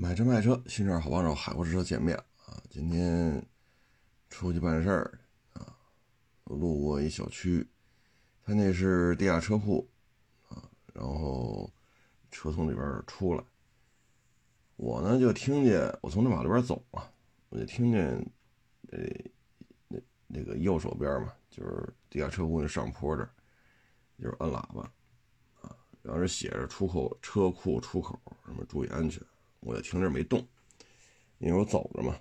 买车卖车，新车好帮手，海阔试车见面啊！今天出去办事儿啊，路过一小区，他那是地下车库啊，然后车从里边出来，我呢就听见，我从那马路边走嘛，我就听见，呃，那那个右手边嘛，就是地下车库那上坡这儿，就是摁喇叭啊，然后这写着出口车库出口，什么注意安全。我就停这没动，因为我走着嘛，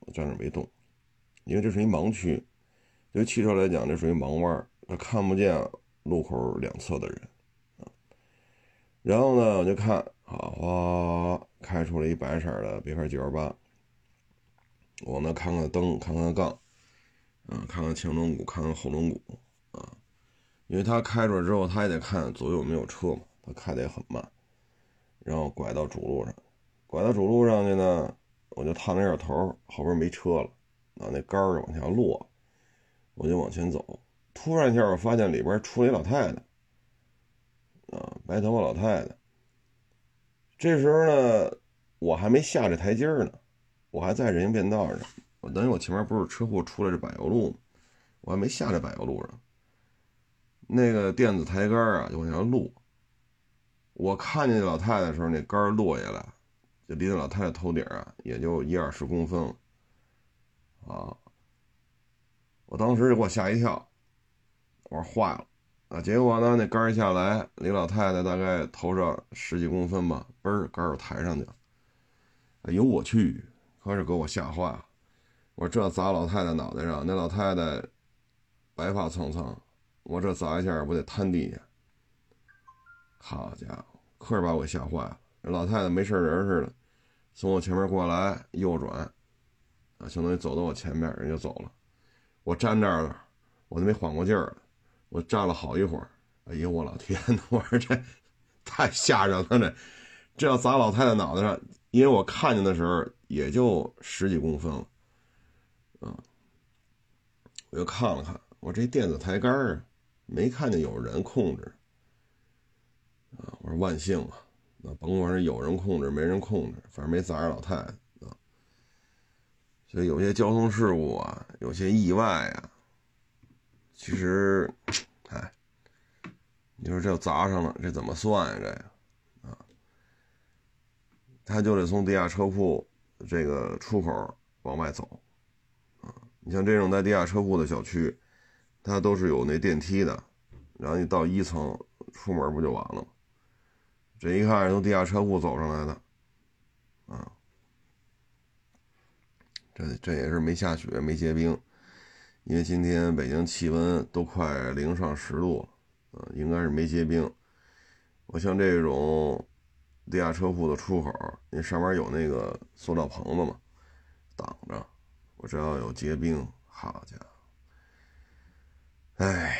我站着没动，因为这是一盲区，对于汽车来讲，这属于盲弯，它看不见路口两侧的人啊。然后呢，我就看，啊哗，开出了一白色的别克 GL8，我呢看看灯，看看杠，啊，看看前轮毂，看看后轮毂啊，因为他开出来之后，他也得看左右没有车嘛，他开的也很慢，然后拐到主路上。拐到主路上去呢，我就探了一下头，后边没车了，啊，那杆儿往下落，我就往前走。突然一下，我发现里边出来一老太太，啊，白头发老太太。这时候呢，我还没下这台阶呢，我还在人行便道上。我等于我前面不是车库出来这柏油路吗？我还没下这柏油路上，那个电子台杆啊就往下落。我看见老太太的时候，那杆落下来。离那老太太头顶啊，也就一二十公分了，啊！我当时就给我吓一跳，我说坏了啊！结果呢，那杆下来离老太太大概头上十几公分吧，嘣儿杆儿抬上去了。哎呦我去！可是给我吓坏了。我说这砸老太太脑袋上，那老太太白发苍苍，我这砸一下不得瘫地下？好家伙，可是把我吓坏了。老太太没事人似的，从我前面过来，右转，啊，相当于走到我前面，人就走了。我站那儿，我都没缓过劲儿，我站了好一会儿。哎呦，我老天呐，我说这太吓人了，这这要砸老太太脑袋上，因为我看见的时候也就十几公分了，啊，我又看了看，我这电子抬杆儿没看见有人控制，啊，我说万幸啊。那甭管是有人控制没人控制，反正没砸着老太太啊。所以有些交通事故啊，有些意外啊，其实，哎，你说这要砸上了，这怎么算呀？这啊，他就得从地下车库这个出口往外走啊。你像这种在地下车库的小区，它都是有那电梯的，然后你到一层出门不就完了吗？这一看是从地下车库走上来的，啊，这这也是没下雪没结冰，因为今天北京气温都快零上十度了，啊，应该是没结冰。我像这种地下车库的出口，那上面有那个塑料棚子嘛，挡着，我只要有结冰，好家伙，哎，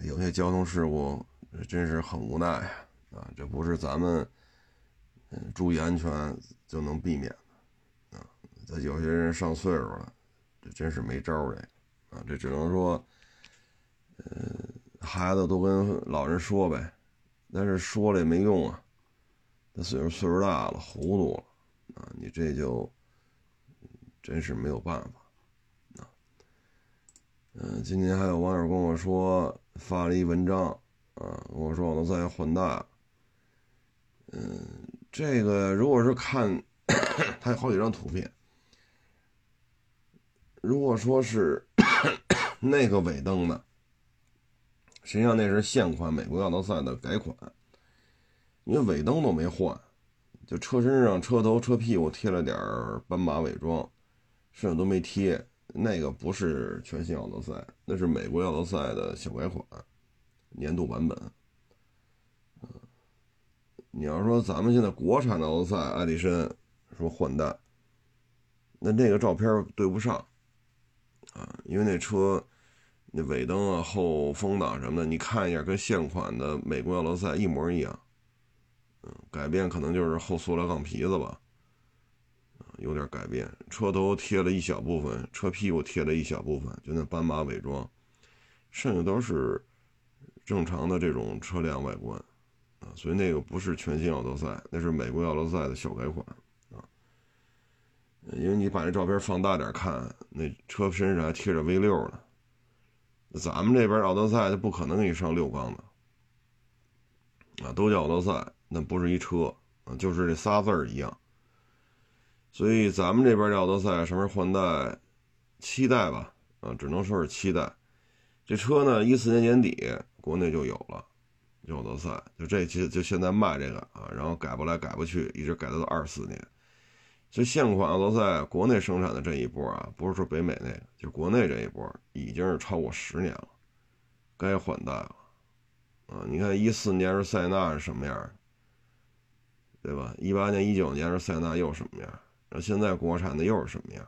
有些交通事故真是很无奈啊。啊，这不是咱们嗯注意安全就能避免的啊！这有些人上岁数了，这真是没招儿啊！这只能说，嗯，孩子都跟老人说呗，但是说了也没用啊。他岁数岁数大了，糊涂了啊！你这就真是没有办法啊。嗯，今天还有网友跟我说发了一文章啊，跟我说我能再换代。嗯，这个如果是看，它有好几张图片。如果说是那个尾灯呢，实际上那是现款美国奥德赛的改款，因为尾灯都没换，就车身上车头车屁股贴了点斑马伪装，剩下都没贴。那个不是全新奥德赛，那是美国奥德赛的小改款，年度版本。你要说咱们现在国产的奥德赛、爱迪生说换代，那那个照片对不上啊，因为那车那尾灯啊、后风挡什么的，你看一下跟现款的美国奥德赛一模一样。嗯，改变可能就是后塑料杠皮子吧，有点改变。车头贴了一小部分，车屁股贴了一小部分，就那斑马伪装，剩下都是正常的这种车辆外观。啊，所以那个不是全新奥德赛，那是美国奥德赛的小改款，啊，因为你把这照片放大点看，那车身上还贴着 V 六呢。咱们这边奥德赛就不可能给你上六缸的，啊，都叫奥德赛，那不是一车啊，就是这仨字儿一样。所以咱们这边的奥德赛上面换代期待吧，啊，只能说是期待。这车呢，一四年年底国内就有了，奥德赛，就这期就现在卖这个啊，然后改不来改不去，一直改到了二四年。就现款奥德赛国内生产的这一波啊，不是说北美那个，就国内这一波已经是超过十年了，该换代了啊！你看一四年是塞纳是什么样，对吧？一八年、一九年是塞纳又什么样？然后现在国产的又是什么样？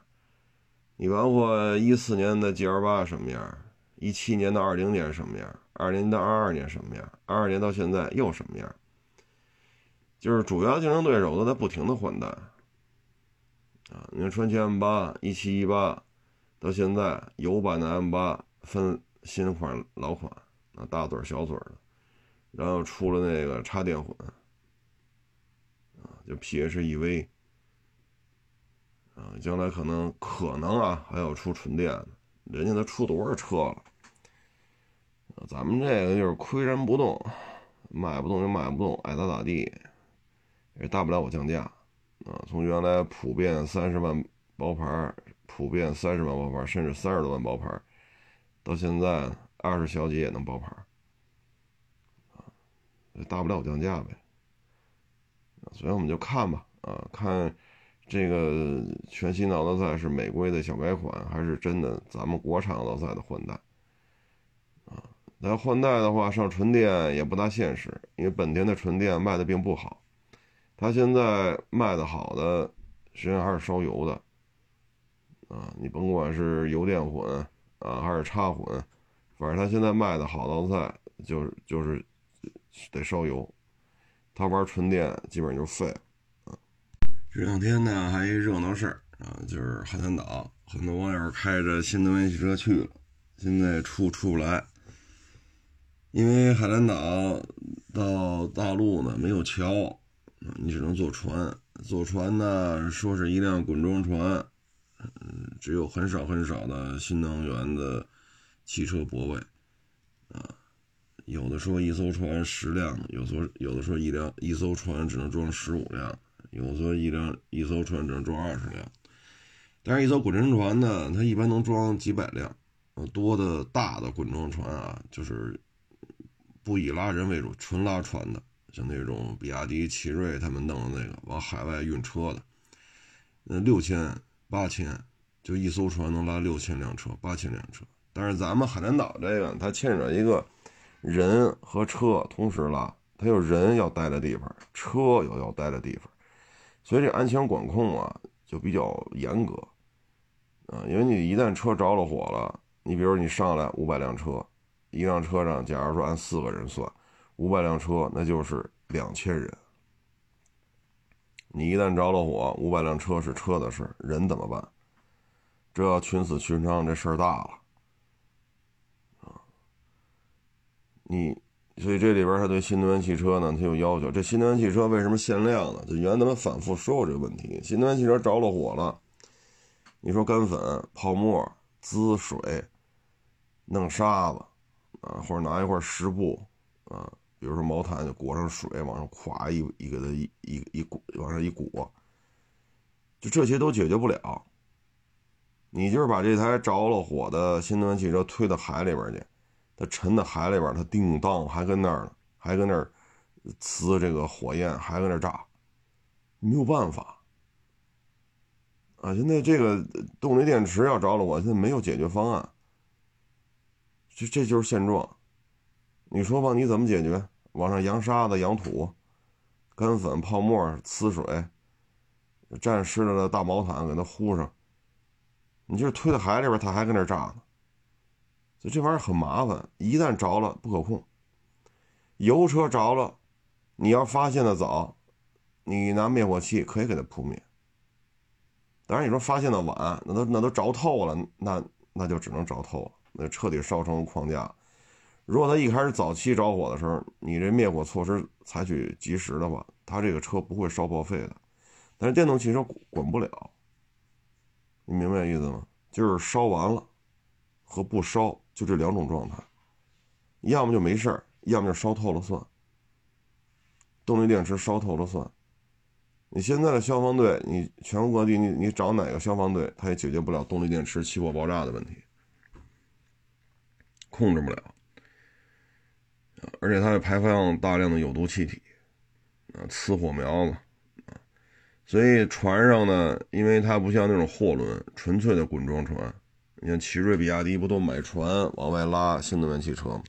你包括一四年的 G L 八什么样？一七年到二零年什么样？二零到二二年什么样？二二年到现在又什么样？就是主要竞争对手都在不停的换代。啊，你看传祺 M 八一七一八，到现在油版的 M 八分新款老款，啊大嘴小嘴的，然后出了那个插电混，啊就 PHEV，啊将来可能可能啊还要出纯电，人家都出多少车了，咱们这个就是岿然不动，卖不动就卖不动，爱咋咋地，也大不了我降价。啊，从原来普遍三十万包牌，普遍三十万包牌，甚至三十多万包牌，到现在二十小几也能包牌，啊，大不了我降价呗。所以我们就看吧，啊，看这个全新的奥德赛是美规的小改款，还是真的咱们国产奥德赛的换代？啊，那换代的话上纯电也不大现实，因为本田的纯电卖的并不好。它现在卖的好的，实际上还是烧油的，啊，你甭管是油电混啊，还是插混，反正它现在卖的好的菜就是就是得烧油，它玩纯电基本上就废了。啊，这两天呢还一热闹事儿啊，就是海南岛很多网友开着新能源汽车去了，现在出出不来，因为海南岛到大陆呢没有桥。你只能坐船，坐船呢，说是一辆滚装船，嗯，只有很少很少的新能源的汽车泊位，啊，有的说一艘船十辆，有说有的说一辆一艘船只能装十五辆，有的说一辆一艘船只能装二十辆，但是一艘滚沉船呢，它一般能装几百辆，多的大的滚装船啊，就是不以拉人为主，纯拉船的。像那种比亚迪、奇瑞他们弄的那个往海外运车的，那六千、八千，就一艘船能拉六千辆车、八千辆车。但是咱们海南岛这个，它牵扯一个人和车同时拉，它有人要待的地方，车有要待的地方，所以这安全管控啊就比较严格啊。因为你一旦车着了火了，你比如你上来五百辆车，一辆车上假如说按四个人算。五百辆车，那就是两千人。你一旦着了火，五百辆车是车的事，人怎么办？这要群死群伤，这事儿大了啊！你所以这里边他对新能源汽车呢，他有要求。这新能源汽车为什么限量呢？就原来咱们反复说过这个问题：新能源汽车着了火了，你说干粉、泡沫、滋水、弄沙子啊，或者拿一块湿布啊。比如说毛毯就裹上水，往上垮一一个它一一一裹往上一裹，就这些都解决不了。你就是把这台着了火的新能源汽车推到海里边去，它沉到海里边，它叮当还跟那儿呢，还跟那儿呲这个火焰，还跟那儿炸，没有办法啊！现在这个动力电池要着了火，现在没有解决方案，这这就是现状。你说吧，你怎么解决？往上扬沙子、扬土、干粉、泡沫、呲水，沾湿了的大毛毯给它糊上。你就是推到海里边，它还跟那炸呢。所以这玩意儿很麻烦，一旦着了不可控。油车着了，你要发现的早，你拿灭火器可以给它扑灭。当然，你说发现的晚，那都那都着透了，那那就只能着透了，那彻底烧成框架。如果它一开始早期着火的时候，你这灭火措施采取及时的话，它这个车不会烧报废的。但是电动汽车管不了，你明白意思吗？就是烧完了和不烧，就这两种状态，要么就没事儿，要么就烧透了算。动力电池烧透了算。你现在的消防队，你全国各地，你你找哪个消防队，他也解决不了动力电池起火爆炸的问题，控制不了。而且它会排放大量的有毒气体，啊，呲火苗子，啊，所以船上呢，因为它不像那种货轮，纯粹的滚装船。你看奇瑞、比亚迪不都买船往外拉新能源汽车吗？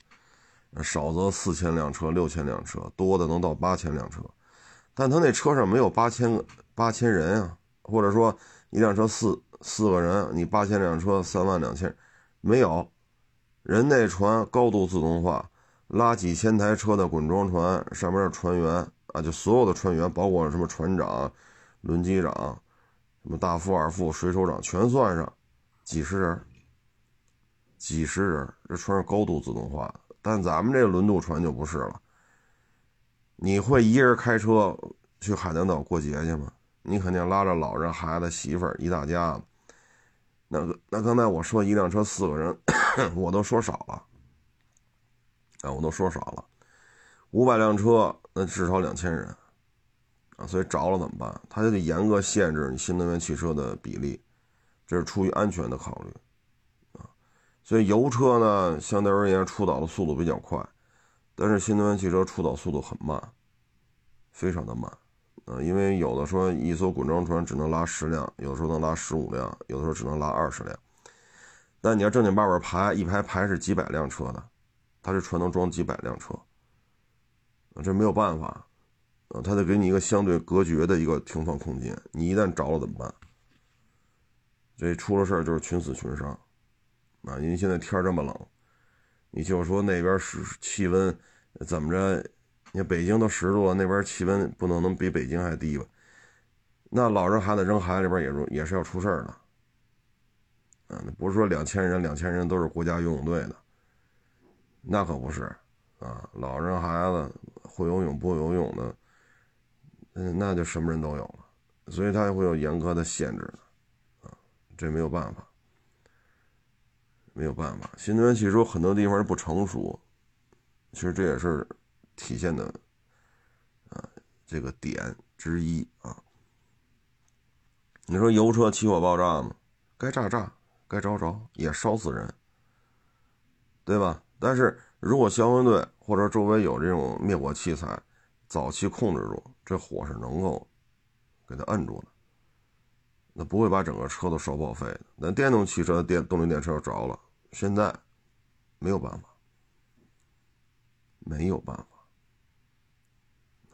少则四千辆车、六千辆车，多的能到八千辆车。但他那车上没有八千个八千人啊，或者说一辆车四四个人，你八千辆车三万两千，没有。人那船高度自动化。拉几千台车的滚装船，上面的船员啊，就所有的船员，包括什么船长、轮机长、什么大副、二副、水手长，全算上，几十人，几十人，这船是高度自动化。但咱们这轮渡船就不是了。你会一人开车去海南岛过节去吗？你肯定拉着老人、孩子、媳妇儿一大家子。那个，那刚才我说一辆车四个人，我都说少了。啊，我都说少了，五百辆车，那至少两千人，啊，所以着了怎么办？他就得严格限制你新能源汽车的比例，这是出于安全的考虑，啊，所以油车呢，相对而言出岛的速度比较快，但是新能源汽车出岛速度很慢，非常的慢，啊，因为有的说一艘滚装船只能拉十辆，有的时候能拉十五辆，有的时候只能拉二十辆，但你要正经八百排，一排排是几百辆车的。它这船能装几百辆车，这没有办法，啊，它得给你一个相对隔绝的一个停放空间。你一旦着了怎么办？这出了事儿就是群死群伤，啊，因为现在天这么冷，你就说那边是气温怎么着？你北京都十度了，那边气温不能能比北京还低吧？那老人孩子扔海里边也是也是要出事儿的，啊，不是说两千人两千人都是国家游泳队的。那可不是，啊，老人孩子会游泳不会游泳的，嗯，那就什么人都有了，所以他会有严格的限制，啊，这没有办法，没有办法。新能源汽车很多地方不成熟，其实这也是体现的，啊，这个点之一啊。你说油车起火爆炸吗？该炸炸，该着着，也烧死人，对吧？但是如果消防队或者周围有这种灭火器材，早期控制住，这火是能够给它摁住的，那不会把整个车都烧报废的。那电动汽车电动力电车要着了，现在没有办法，没有办法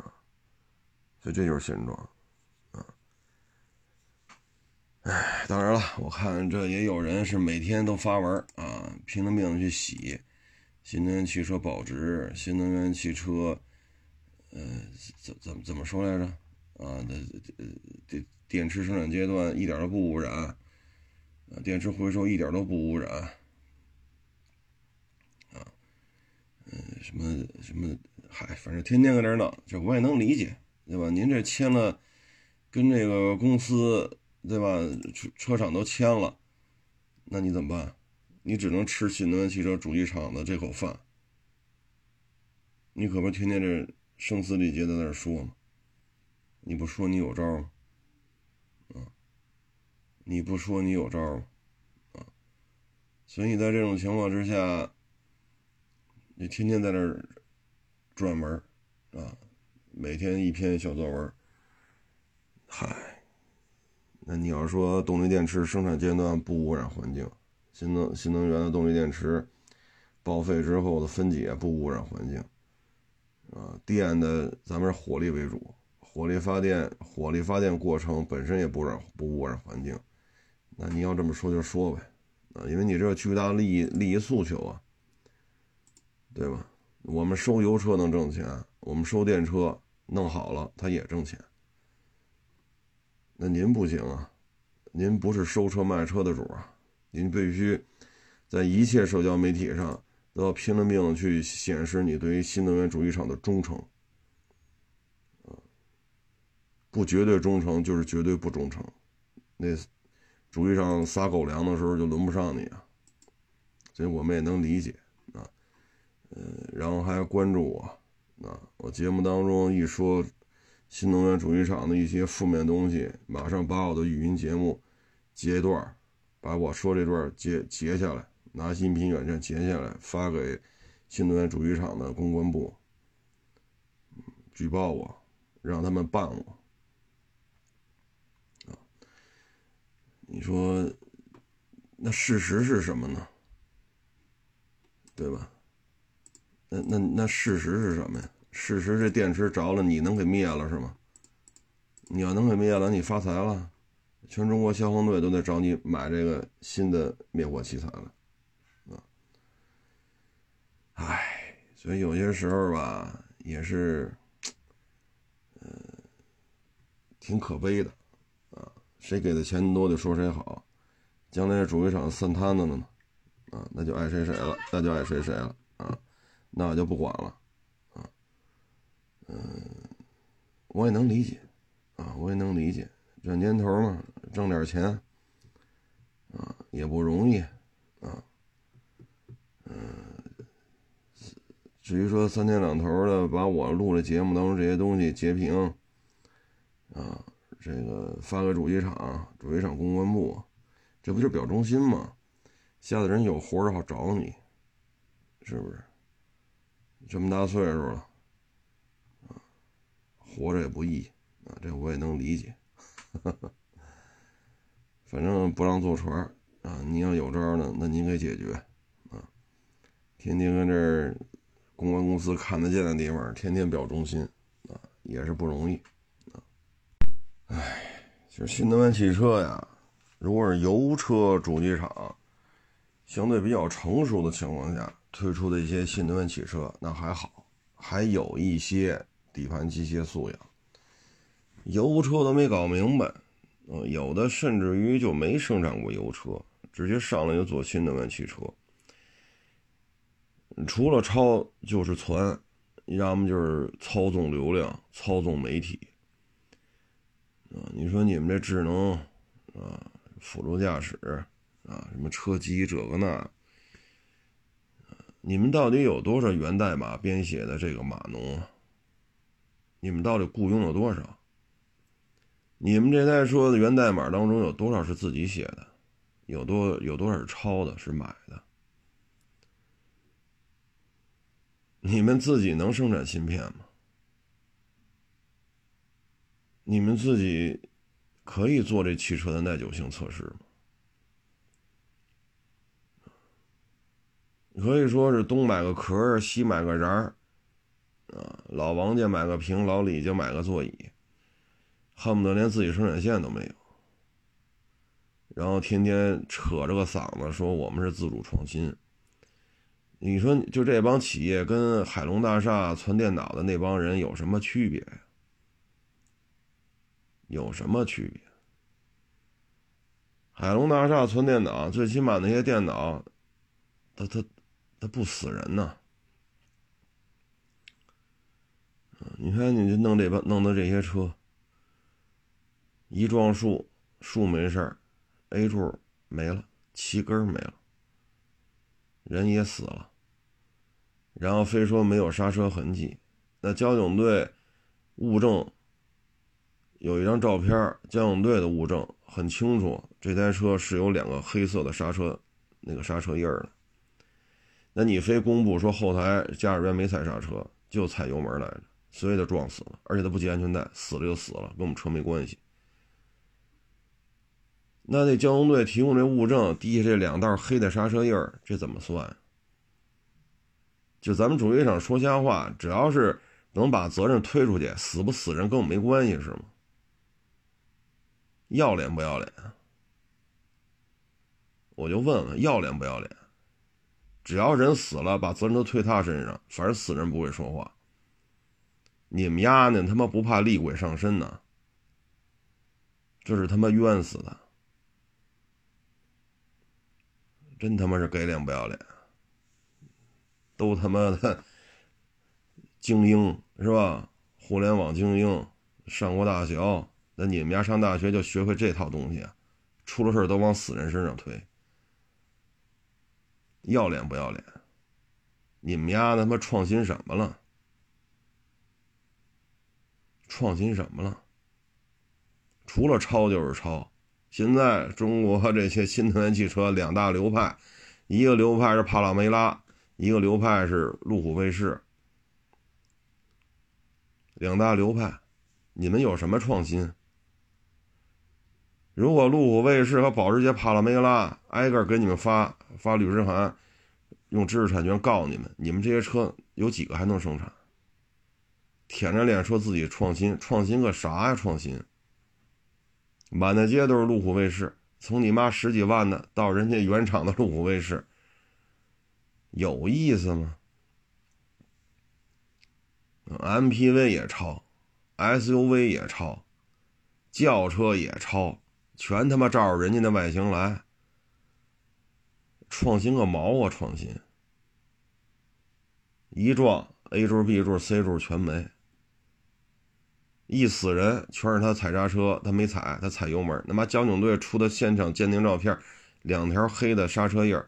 啊，所以这就是现状啊。哎，当然了，我看这也有人是每天都发文啊，拼了命的去洗。新能源汽车保值，新能源汽车，呃，怎怎么怎么说来着？啊，那电电池生产阶段一点都不污染，啊，电池回收一点都不污染，啊，嗯，什么什么，嗨，反正天天搁这闹，这我也能理解，对吧？您这签了，跟这个公司，对吧？车车厂都签了，那你怎么办？你只能吃新能源汽车主机厂的这口饭，你可不天天这声嘶力竭在那说吗？你不说你有招吗？啊，你不说你有招吗？啊，所以你在这种情况之下，你天天在那儿转门啊，每天一篇小作文嗨，那你要说动力电池生产阶段不污染环境？新能新能源的动力电池报废之后的分解不污染环境，啊，电的咱们是火力为主，火力发电，火力发电过程本身也不染不污染环境，那你要这么说就说呗，啊，因为你这巨大利益利益诉求啊，对吧？我们收油车能挣钱，我们收电车弄好了他也挣钱，那您不行啊，您不是收车卖车的主啊。您必须在一切社交媒体上都要拼了命去显示你对于新能源主机厂的忠诚，不绝对忠诚就是绝对不忠诚，那主席长撒狗粮的时候就轮不上你啊，所以我们也能理解啊。呃，然后还关注我啊，我节目当中一说新能源主机厂的一些负面东西，马上把我的语音节目截一段，把我说这段截截下来，拿音频软件截下来发给新能源主机厂的公关部，举报我，让他们办我。你说，那事实是什么呢？对吧？那那那事实是什么呀？事实这电池着了，你能给灭了是吗？你要能给灭了，你发财了，全中国消防队都得找你买这个新的灭火器材了，啊！唉，所以有些时候吧，也是，嗯，挺可悲的。啊谁给的钱多就说谁好，将来主机厂散摊子了呢，啊，那就爱谁谁了，那就爱谁谁了，那我就不管了，啊，嗯，我也能理解，啊，我也能理解，这年头嘛，挣点钱，啊，也不容易，啊，嗯，至于说三天两头的把我录的节目当中这些东西截屏，啊。这个发个主机厂，主机厂公关部，这不就表忠心吗？下次人有活儿好找你，是不是？这么大岁数了，啊，活着也不易啊，这我也能理解。反正不让坐船啊，你要有招呢，那您给解决啊。天天跟这儿公关公司看得见的地方，天天表忠心啊，也是不容易。唉，就是新能源汽车呀，如果是油车主机厂相对比较成熟的情况下推出的一些新能源汽车，那还好，还有一些底盘机械素养。油车都没搞明白，嗯，有的甚至于就没生产过油车，直接上来就做新能源汽车，除了超就是传，要么就是操纵流量、操纵媒体。啊，你说你们这智能啊，辅助驾驶啊，什么车机这个那，你们到底有多少源代码编写的这个码农？你们到底雇佣了多少？你们这台车的源代码当中有多少是自己写的？有多有多少是抄的？是买的？你们自己能生产芯片吗？你们自己可以做这汽车的耐久性测试吗？可以说是东买个壳西买个瓤儿，啊，老王家买个屏，老李家买个座椅，恨不得连自己生产线都没有，然后天天扯着个嗓子说我们是自主创新。你说就这帮企业跟海龙大厦存电脑的那帮人有什么区别呀？有什么区别？海龙大厦存电脑，最起码那些电脑，它它它不死人呐。你看，你就弄这帮弄的这些车，一撞树，树没事，A 柱没了，气根没了，人也死了，然后非说没有刹车痕迹，那交警队物证。有一张照片，交警队的物证很清楚，这台车是有两个黑色的刹车，那个刹车印儿的。那你非公布说后台驾驶员没踩刹车，就踩油门来着，所以他撞死了，而且他不系安全带，死了就死了，跟我们车没关系。那那交通队提供这物证，底下这两道黑的刹车印儿，这怎么算？就咱们主机厂说瞎话，只要是能把责任推出去，死不死人跟我没关系是吗？要脸不要脸？我就问问，要脸不要脸？只要人死了，把责任都推他身上，反正死人不会说话。你们丫呢？他妈不怕厉鬼上身呢？这是他妈冤死的！真他妈是给脸不要脸！都他妈的精英是吧？互联网精英，上过大学。那你们家上大学就学会这套东西，出了事都往死人身上推，要脸不要脸？你们家他妈创新什么了？创新什么了？除了抄就是抄。现在中国这些新能源汽车两大流派，一个流派是帕拉梅拉，一个流派是路虎卫士。两大流派，你们有什么创新？如果路虎卫士和保时捷帕拉梅拉挨个给你们发发律师函，用知识产权告你们，你们这些车有几个还能生产？舔着脸说自己创新，创新个啥呀？创新！满大街都是路虎卫士，从你妈十几万的到人家原厂的路虎卫士，有意思吗？MPV 也抄，SUV 也抄，轿车也抄，全他妈照着人家的外形来，创新个毛啊！创新，一撞 A 柱、B 柱、C 柱全没。一死人，全是他踩刹车，他没踩，他踩油门。他妈交警队出的现场鉴定照片，两条黑的刹车印儿。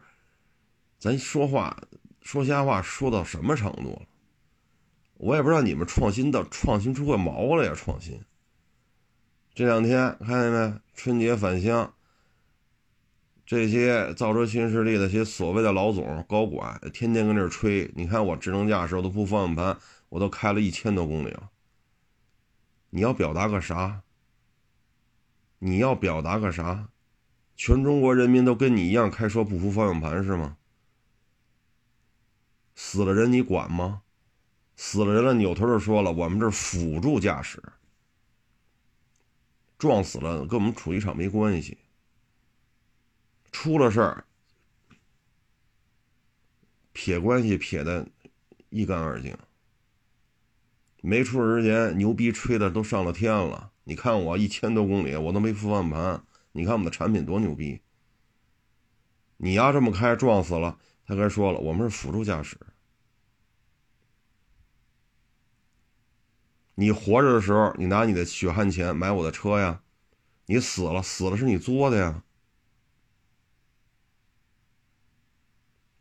咱说话说瞎话说到什么程度了？我也不知道你们创新到创新出个毛了呀！创新。这两天看见没？春节返乡，这些造车新势力的些所谓的老总高管，天天跟这吹。你看我智能驾驶，我都不方向盘，我都开了一千多公里了。你要表达个啥？你要表达个啥？全中国人民都跟你一样开车不扶方向盘是吗？死了人你管吗？死了人了，扭头就说了，我们这辅助驾驶，撞死了跟我们处理厂没关系。出了事儿，撇关系撇的一干二净。没出事之前，牛逼吹的都上了天了。你看我一千多公里，我都没扶方向盘。你看我们的产品多牛逼！你要这么开，撞死了，他该说了，我们是辅助驾驶。你活着的时候，你拿你的血汗钱买我的车呀；你死了，死了是你作的呀。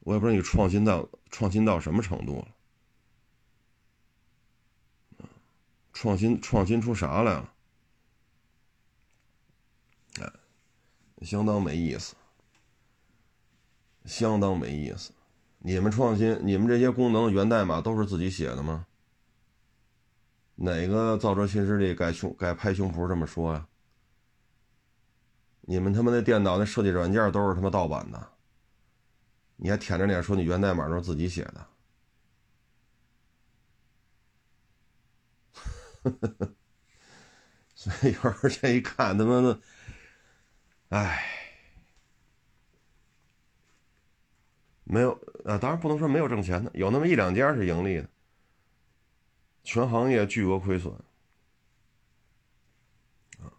我也不知道你创新到创新到什么程度了。创新创新出啥来了？哎，相当没意思，相当没意思。你们创新，你们这些功能源代码都是自己写的吗？哪个造车新势力该胸该拍胸脯这么说呀？你们他妈那电脑那设计软件都是他妈盗版的，你还舔着脸说你源代码都是自己写的？所以有时候这一看，他妈的，哎，没有啊，当然不能说没有挣钱的，有那么一两家是盈利的，全行业巨额亏损，啊，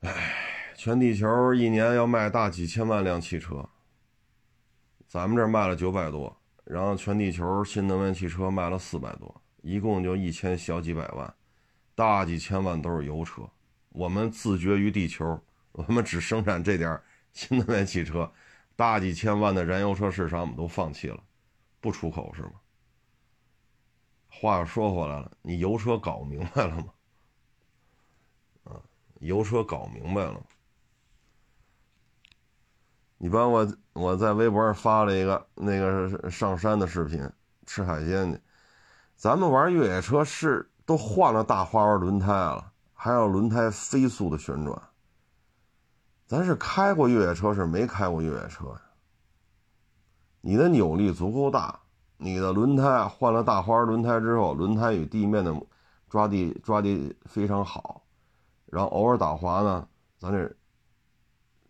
哎，全地球一年要卖大几千万辆汽车，咱们这卖了九百多，然后全地球新能源汽车卖了四百多。一共就一千小几百万，大几千万都是油车。我们自绝于地球，我们只生产这点新能源汽车，大几千万的燃油车市场我们都放弃了，不出口是吗？话又说回来了，你油车搞明白了吗？啊，油车搞明白了。你帮我，我在微博上发了一个那个上山的视频，吃海鲜去。咱们玩越野车是都换了大花纹轮胎了，还要轮胎飞速的旋转。咱是开过越野车，是没开过越野车。你的扭力足够大，你的轮胎换了大花纹轮胎之后，轮胎与地面的抓地抓地非常好，然后偶尔打滑呢，咱这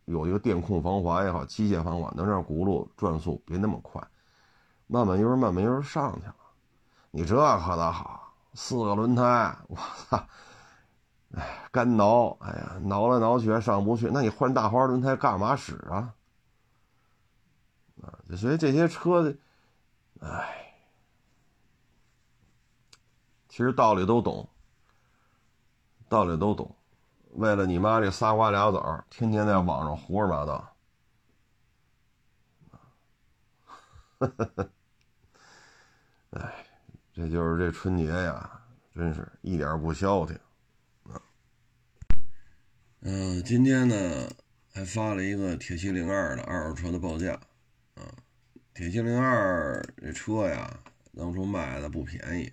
有一个电控防滑也好，机械防滑能让轱辘转速别那么快，慢慢悠慢慢悠悠上去了。你这可倒好，四个轮胎，我操！哎，干挠，哎呀，挠来挠去还上不去。那你换大花轮胎干嘛使啊？啊，所以这些车的，哎，其实道理都懂，道理都懂，为了你妈这仨瓜俩枣，天天在网上胡说八道。哎，这就是这春节呀，真是一点不消停。嗯，今天呢还发了一个铁七零二的二手车的报价啊。铁七零二这车呀，当初卖的不便宜，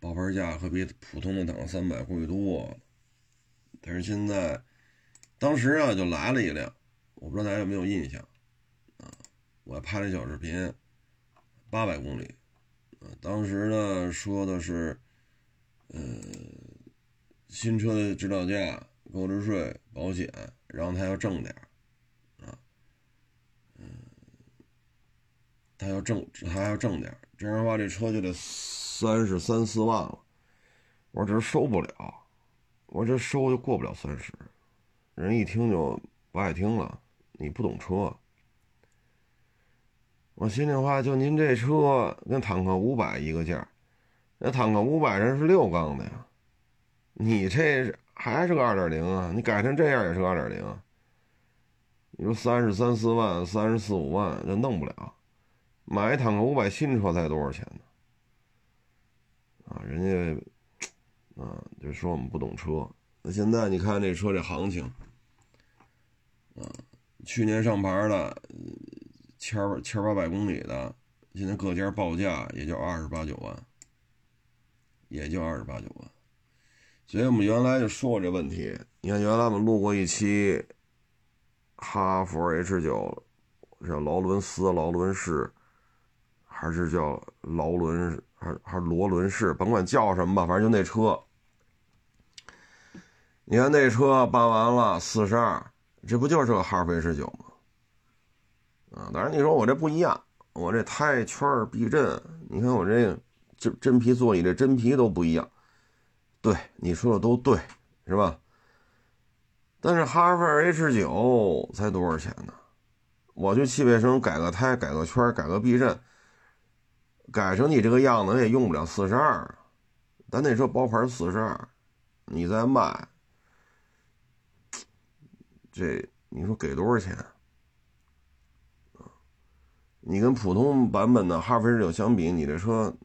报牌价可比普通的挡三百贵多了。但是现在，当时啊就来了一辆，我不知道大家有没有印象啊。我还拍了小视频，八百公里，当时呢说的是，呃，新车的指导价、购置税、保险，然后他要挣点啊，嗯，他要挣，他要挣点这样的话这车就得三十三四万了。我说这收不了，我这收就过不了三十，人一听就不爱听了，你不懂车。我心里话，就您这车跟坦克五百一个价，那坦克五百人是六缸的呀，你这还是个二点零啊？你改成这样也是个二点零。你说三十三四万、三十四五万，这弄不了。买坦克五百新车才多少钱呢？啊，人家啊就说我们不懂车。那现在你看这车这行情，啊，去年上牌的。千千八百公里的，现在各家报价也就二十八九万，也就二十八九万。所以我们原来就说过这问题。你看，原来我们录过一期哈弗 H 九，叫劳伦斯、劳伦士，还是叫劳伦，还还是罗伦士，甭管叫什么吧，反正就那车。你看那车办完了四十二，这不就是个哈弗 H 九吗？啊，当然你说我这不一样，我这胎圈避震，你看我这真真皮座椅这真皮都不一样。对，你说的都对，是吧？但是哈弗 H 九才多少钱呢？我去汽配城改个胎、改个圈、改个避震，改成你这个样子也用不了四十二。咱那车包牌四十二，你再卖，这你说给多少钱？你跟普通版本的哈弗 H 九相比，你这车，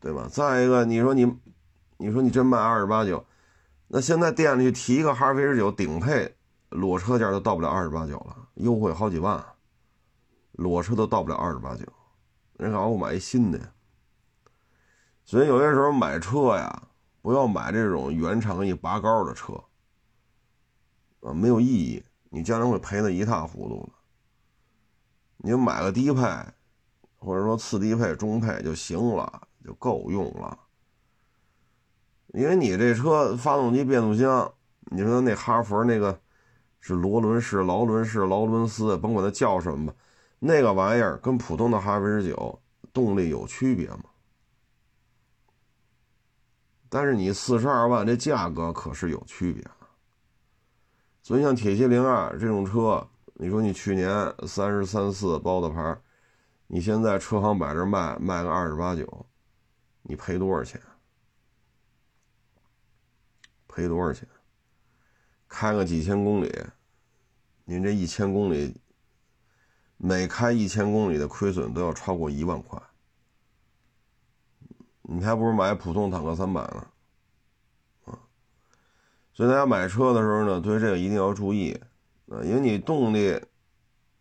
对吧？再一个，你说你，你说你真卖二十八九，那现在店里提一个哈弗 H 九顶配裸车价都到不了二十八九了，优惠好几万，裸车都到不了二十八九，人干我买一新的。所以有些时候买车呀，不要买这种原厂给你拔高的车，啊，没有意义，你将来会赔得一塌糊涂的。你就买个低配，或者说次低配、中配就行了，就够用了。因为你这车发动机、变速箱，你说那哈佛那个是罗伦式、劳伦式、劳伦斯，甭管它叫什么吧，那个玩意儿跟普通的哈弗 H 九动力有区别吗？但是你四十二万这价格可是有区别的。所以像铁西零二这种车。你说你去年三十三四包的牌，你现在车行摆这卖卖个二十八九，你赔多少钱？赔多少钱？开个几千公里，您这一千公里，每开一千公里的亏损都要超过一万块，你还不如买普通坦克三百呢，啊！所以大家买车的时候呢，对这个一定要注意。啊，因为你动力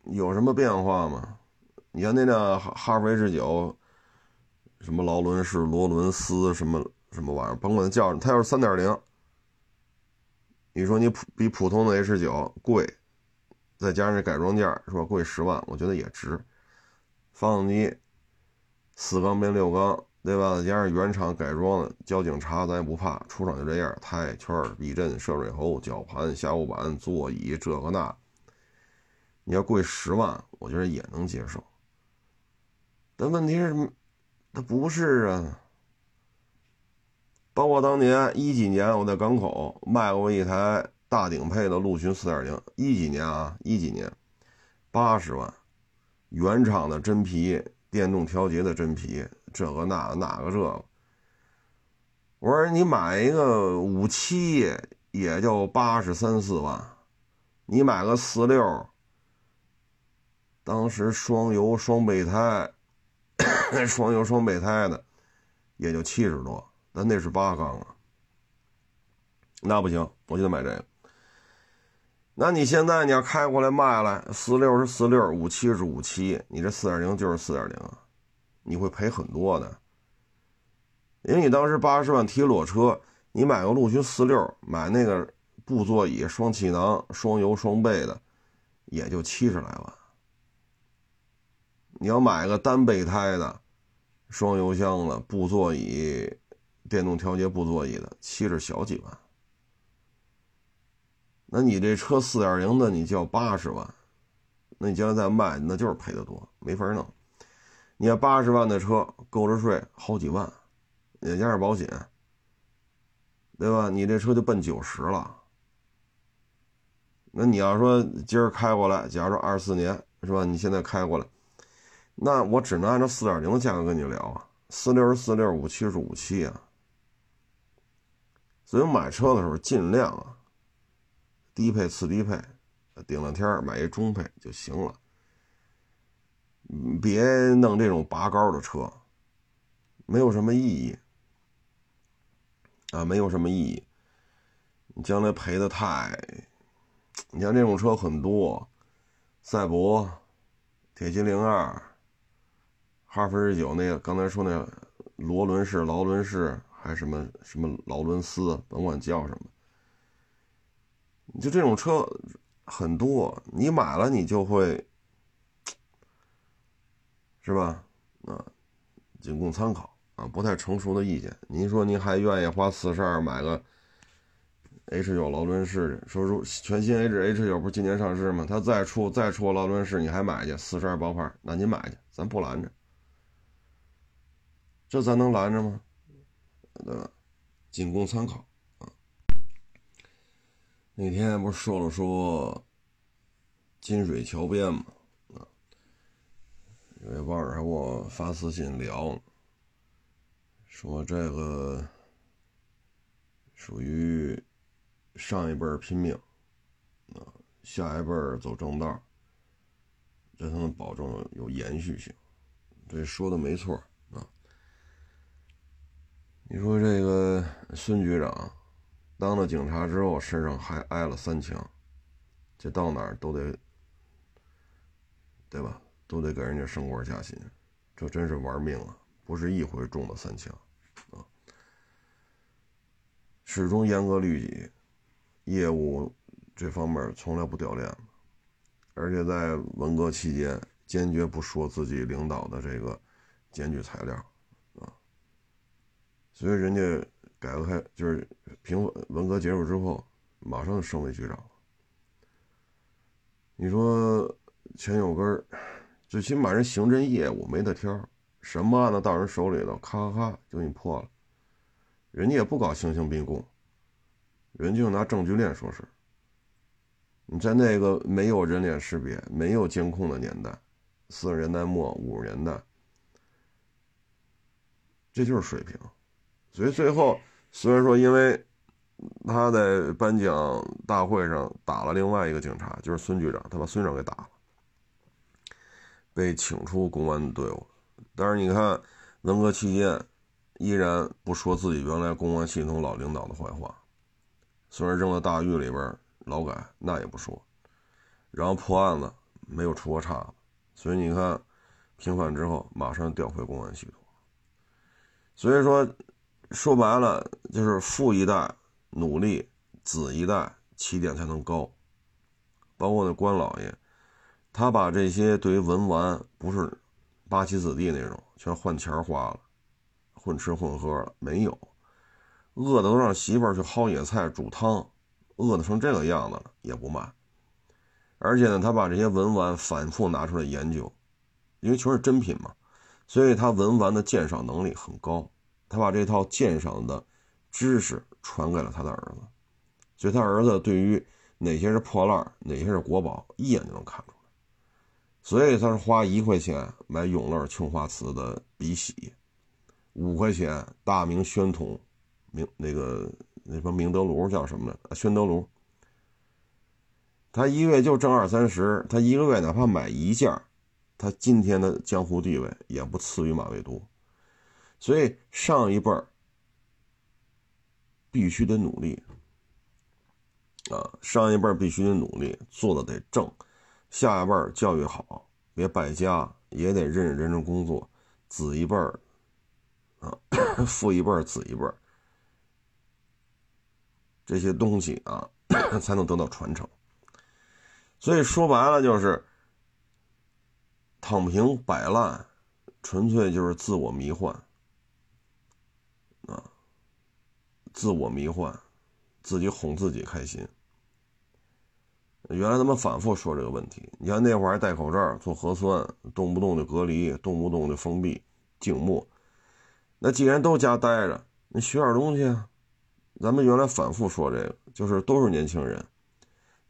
有什么变化吗？你像那辆哈弗 H 九，什么劳伦士、罗伦斯什么什么玩意儿，甭管它叫，它要是三点零，你说你普比普通的 H 九贵，再加上这改装件是吧，贵十万，我觉得也值。发动机四缸变六缸。对吧？加上原厂改装的，交警查咱也不怕，出厂就这样。胎圈、避震、涉水喉、绞盘、下护板、座椅，这个那，你要贵十万，我觉得也能接受。但问题是，它不是啊。包括当年一几年我在港口卖过一台大顶配的陆巡四点零，一几年啊，一几年，八十万，原厂的真皮，电动调节的真皮。这个那那个这个，我说你买一个五七也就八十三四万，你买个四六，当时双油双备胎，双油双备胎的也就七十多，但那是八缸啊，那不行，我就得买这个。那你现在你要开过来卖了，四六是四六，五七是五七，你这四点零就是四点零啊，你会赔很多的。因为你当时八十万提裸车，你买个陆巡四六，买那个布座椅、双气囊、双油双备的，也就七十来万。你要买个单备胎的，双油箱的布座椅、电动调节布座椅的，七十小几万。那你这车四点零的，你就要八十万，那你将来再卖，那就是赔的多，没法弄。你要八十万的车，购置税好几万。也加上保险，对吧？你这车就奔九十了。那你要说今儿开过来，假如说二四年是吧？你现在开过来，那我只能按照四点零的价格跟你聊啊，四六是四六，五七是五七啊。所以买车的时候尽量啊，低配次低配，顶了天买一中配就行了，别弄这种拔高的车，没有什么意义。啊，没有什么意义。你将来赔的太，你像这种车很多，赛博、铁七零二、哈弗 H 九那个，刚才说那罗伦式、劳伦式，还什么什么劳伦斯，甭管叫什么，就这种车很多，你买了你就会，是吧？啊，仅供参考。啊，不太成熟的意见。您说您还愿意花四十二买个 H 九劳伦士？说如全新 H H 九不是今年上市吗？它再出再出劳伦士，你还买去？四十二包牌，那您买去，咱不拦着。这咱能拦着吗？对吧？仅供参考。那天不是说了说金水桥边吗？啊，有位网友还给我发私信聊。说这个属于上一辈拼命啊，下一辈走正道，这才能保证有延续性。这说的没错啊。你说这个孙局长当了警察之后，身上还挨了三枪，这到哪儿都得对吧？都得给人家升官加薪，这真是玩命啊！不是一回中了三枪。啊始终严格律己，业务这方面从来不掉链子，而且在文革期间坚决不说自己领导的这个检举材料，啊，所以人家改革开就是平文革结束之后，马上升为局长。你说钱有根，最起码人刑侦业务没得挑，什么案子到人手里头，咔咔咔就给你破了。人家也不搞刑讯逼供，人家就拿证据链说事。你在那个没有人脸识别、没有监控的年代，四十年代末五十年代，这就是水平。所以最后虽然说因为他在颁奖大会上打了另外一个警察，就是孙局长，他把孙局长给打了，被请出公安队伍。但是你看文革期间。依然不说自己原来公安系统老领导的坏话，虽然扔到大狱里边劳改，那也不说。然后破案子没有出过岔子，所以你看，平反之后马上调回公安系统。所以说，说白了就是富一代努力，子一代起点才能高。包括那关老爷，他把这些对于文玩不是八旗子弟那种，全换钱花了。混吃混喝了没有？饿的都让媳妇儿去薅野菜煮汤，饿的成这个样子了也不卖。而且呢，他把这些文玩反复拿出来研究，因为全是真品嘛，所以他文玩的鉴赏能力很高。他把这套鉴赏的知识传给了他的儿子，所以他儿子对于哪些是破烂，哪些是国宝，一眼就能看出来。所以他是花一块钱买永乐青花瓷的笔洗。五块钱大明宣统明那个那什么明德炉叫什么来？宣德炉。他一个月就挣二三十，他一个月哪怕买一件，他今天的江湖地位也不次于马未都。所以上一辈儿必须得努力。啊，上一辈儿必须得努力，做的得正，下一辈儿教育好，别败家，也得认认真真工作，子一辈儿啊，父一辈儿，子一辈儿，这些东西啊，才能得到传承。所以说白了就是躺平摆烂，纯粹就是自我迷幻啊，自我迷幻，自己哄自己开心。原来他们反复说这个问题，你看那会儿还戴口罩做核酸，动不动就隔离，动不动就封闭静默。那既然都家待着，你学点东西啊。咱们原来反复说这个，就是都是年轻人。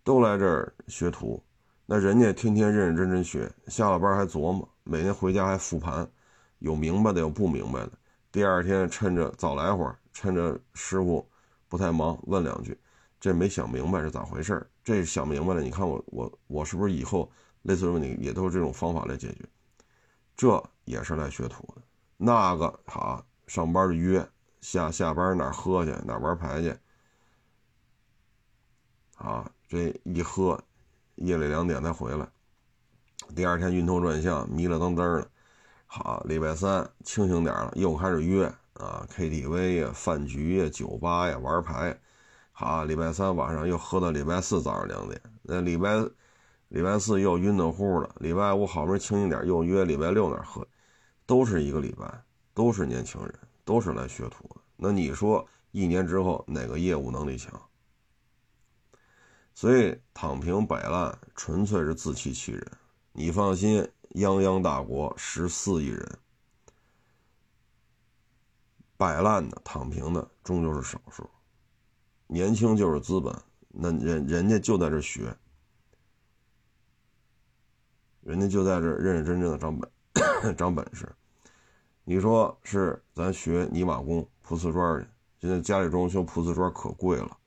都来这儿学徒，那人家天天认认真真学，下了班还琢磨，每天回家还复盘，有明白的，有不明白的。第二天趁着早来会儿，趁着师傅不太忙，问两句，这没想明白是咋回事这想明白了，你看我我我是不是以后类似问题也都是这种方法来解决？这也是来学徒的。那个好，上班就约，下下班哪喝去，哪玩牌去，啊。这一喝，夜里两点才回来，第二天晕头转向，迷了瞪瞪的。好，礼拜三清醒点了，又开始约啊，KTV 呀、饭局呀、酒吧呀、玩牌。好，礼拜三晚上又喝到礼拜四早上两点。那礼拜礼拜四又晕得乎的，礼拜五好不容易清醒点，又约礼拜六那喝，都是一个礼拜，都是年轻人，都是来学徒的。那你说一年之后哪个业务能力强？所以躺平摆烂纯粹是自欺欺人。你放心，泱泱大国十四亿人，摆烂的、躺平的终究是少数。年轻就是资本，那人人家就在这学，人家就在这认认真真的长本 长本事。你说是咱学泥瓦工铺瓷砖去，现在家里装修铺瓷砖可贵了。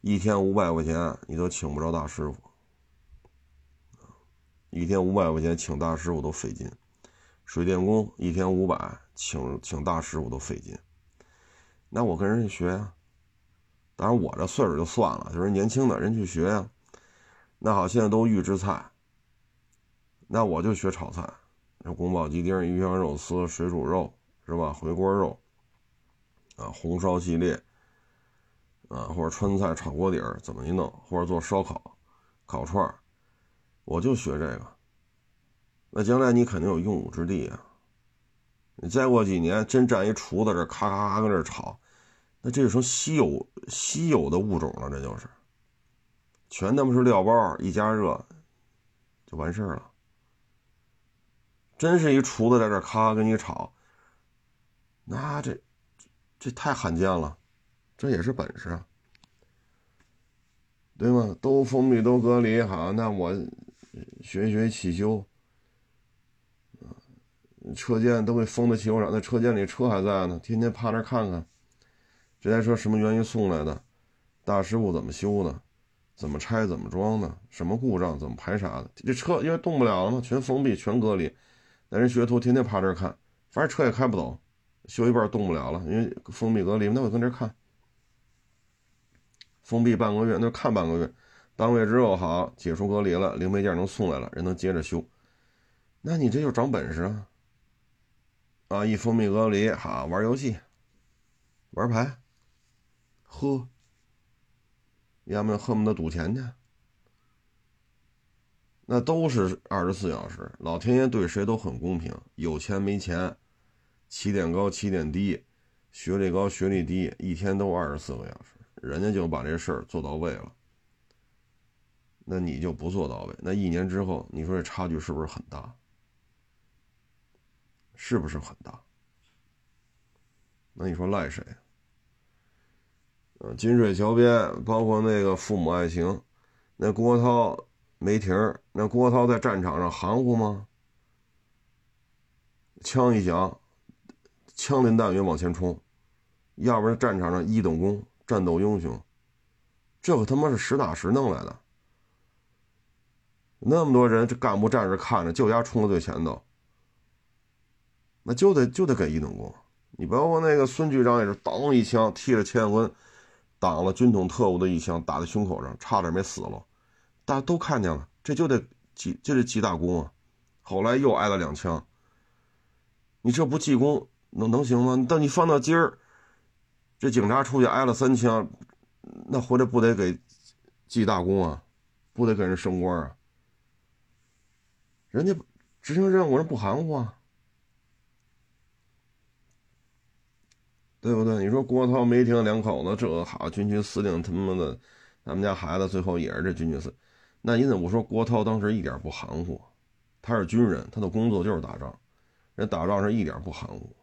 一天五百块钱，你都请不着大师傅。一天五百块钱请大师傅都费劲。水电工一天五百，请请大师傅都费劲。那我跟人家学呀。当然我这岁数就算了，就是年轻的人去学呀。那好，现在都预制菜。那我就学炒菜，那宫保鸡丁、鱼香肉丝、水煮肉是吧？回锅肉啊，红烧系列。啊，或者川菜炒锅底儿怎么一弄，或者做烧烤、烤串儿，我就学这个。那将来你肯定有用武之地啊！你再过几年，真站一厨子这咔咔咔搁这炒，那这成稀有稀有的物种了，这就是。全他妈是料包，一加热就完事儿了。真是一厨子在这咔咔跟你炒，那这这太罕见了。这也是本事啊，对吗？都封闭，都隔离，好，那我学学汽修，车间都给封在汽修厂，那车间里车还在呢，天天趴那看看，这台车什么原因送来的，大师傅怎么修的，怎么拆怎么装的，什么故障怎么排查的，这车因为动不了了嘛，全封闭，全隔离，那人学徒天天趴这看，反正车也开不走，修一半动不了了，因为封闭隔离，那我跟这看。封闭半个月，那看半个月，半个月之后好解除隔离了，零配件能送来了，人能接着修，那你这就长本事啊！啊，一封闭隔离，好玩游戏、玩牌、喝，要么恨不得赌钱去，那都是二十四小时，老天爷对谁都很公平，有钱没钱，起点高起点低，学历高学历低，一天都二十四个小时。人家就把这事儿做到位了，那你就不做到位。那一年之后，你说这差距是不是很大？是不是很大？那你说赖谁？金水桥边，包括那个父母爱情，那郭涛、梅婷，那郭涛在战场上含糊吗？枪一响，枪林弹雨往前冲。要不然战场上一等功、战斗英雄，这可他妈是实打实弄来的。那么多人，这干部战士看着，就丫冲到最前头，那就得就得给一等功。你包括那个孙局长也是，当一枪踢着乾坤，挡了军统特务的一枪，打在胸口上，差点没死了。大家都看见了，这就得记，就得记大功啊。后来又挨了两枪，你这不记功能能行吗？但你放到今儿，这警察出去挨了三枪，那回来不得给记大功啊？不得给人升官啊？人家执行任务人不含糊啊，对不对？你说郭涛、梅婷两口子，这好军区司令他妈的，咱们家孩子最后也是这军区司，那你怎么说郭涛当时一点不含糊？他是军人，他的工作就是打仗，人打仗是一点不含糊，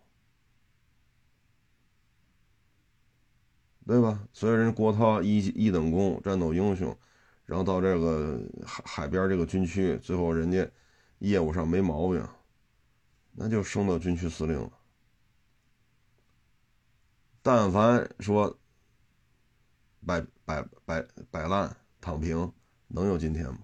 对吧？所以人郭涛一一等功，战斗英雄，然后到这个海海边这个军区，最后人家。业务上没毛病，那就升到军区司令了。但凡说摆摆摆摆烂躺平，能有今天吗？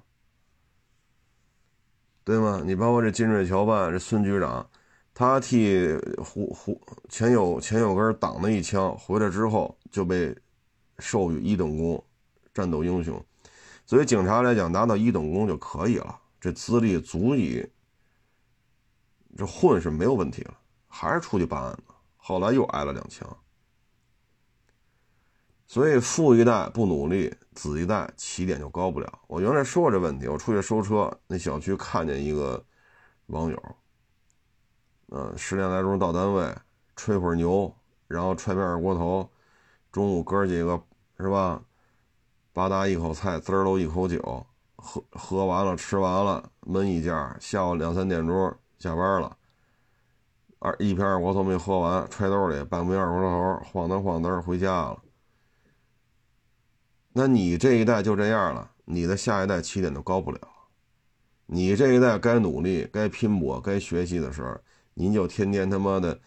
对吗？你包括这金瑞桥办这孙局长，他替胡胡钱有钱有根挡了一枪，回来之后就被授予一等功，战斗英雄。所以警察来讲，拿到一等功就可以了。这资历足以，这混是没有问题了，还是出去办案呢？后来又挨了两枪，所以富一代不努力，子一代起点就高不了。我原来说过这问题，我出去收车，那小区看见一个网友，嗯，十点来钟到单位，吹会儿牛，然后揣片二锅头，中午哥几个是吧，吧嗒一口菜，滋喽一口酒。喝喝完了，吃完了，闷一觉。下午两三点钟下班了，二一瓶二锅头没喝完，揣兜里，半瓶二锅头，晃荡晃荡回家了。那你这一代就这样了，你的下一代起点都高不了。你这一代该努力、该拼搏、该学习的时候，您就天天他妈的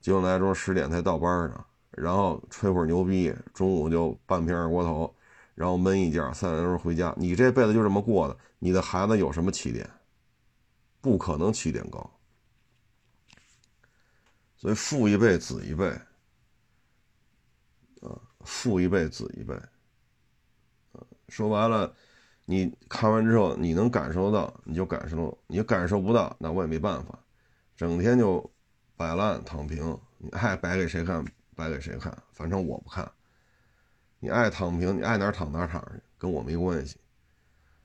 九点来钟、十点才到班上，然后吹会儿牛逼，中午就半瓶二锅头。然后闷一觉，三点钟回家。你这辈子就这么过的，你的孩子有什么起点？不可能起点高。所以父一辈子一辈，啊，父一辈子一辈，说白了，你看完之后，你能感受到，你就感受；你感受不到，那我也没办法。整天就摆烂躺平，你爱摆给谁看，摆给谁看，反正我不看。你爱躺平，你爱哪躺哪躺去，跟我没关系。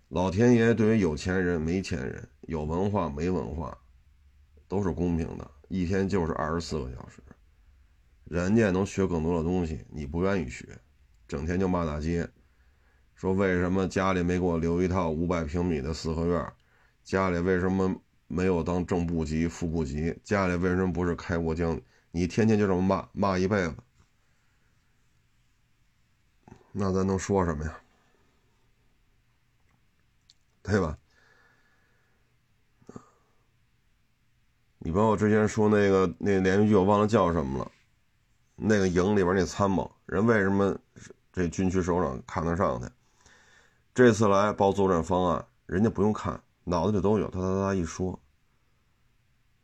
老天爷对于有钱人、没钱人、有文化没文化，都是公平的。一天就是二十四个小时，人家能学更多的东西，你不愿意学，整天就骂大街，说为什么家里没给我留一套五百平米的四合院？家里为什么没有当正部级、副部级？家里为什么不是开国将？你天天就这么骂，骂一辈子。那咱能说什么呀？对吧？你包括之前说那个那连续剧，我忘了叫什么了。那个营里边那参谋，人为什么这军区首长看得上他？这次来报作战方案，人家不用看，脑子里都有，哒哒哒一说。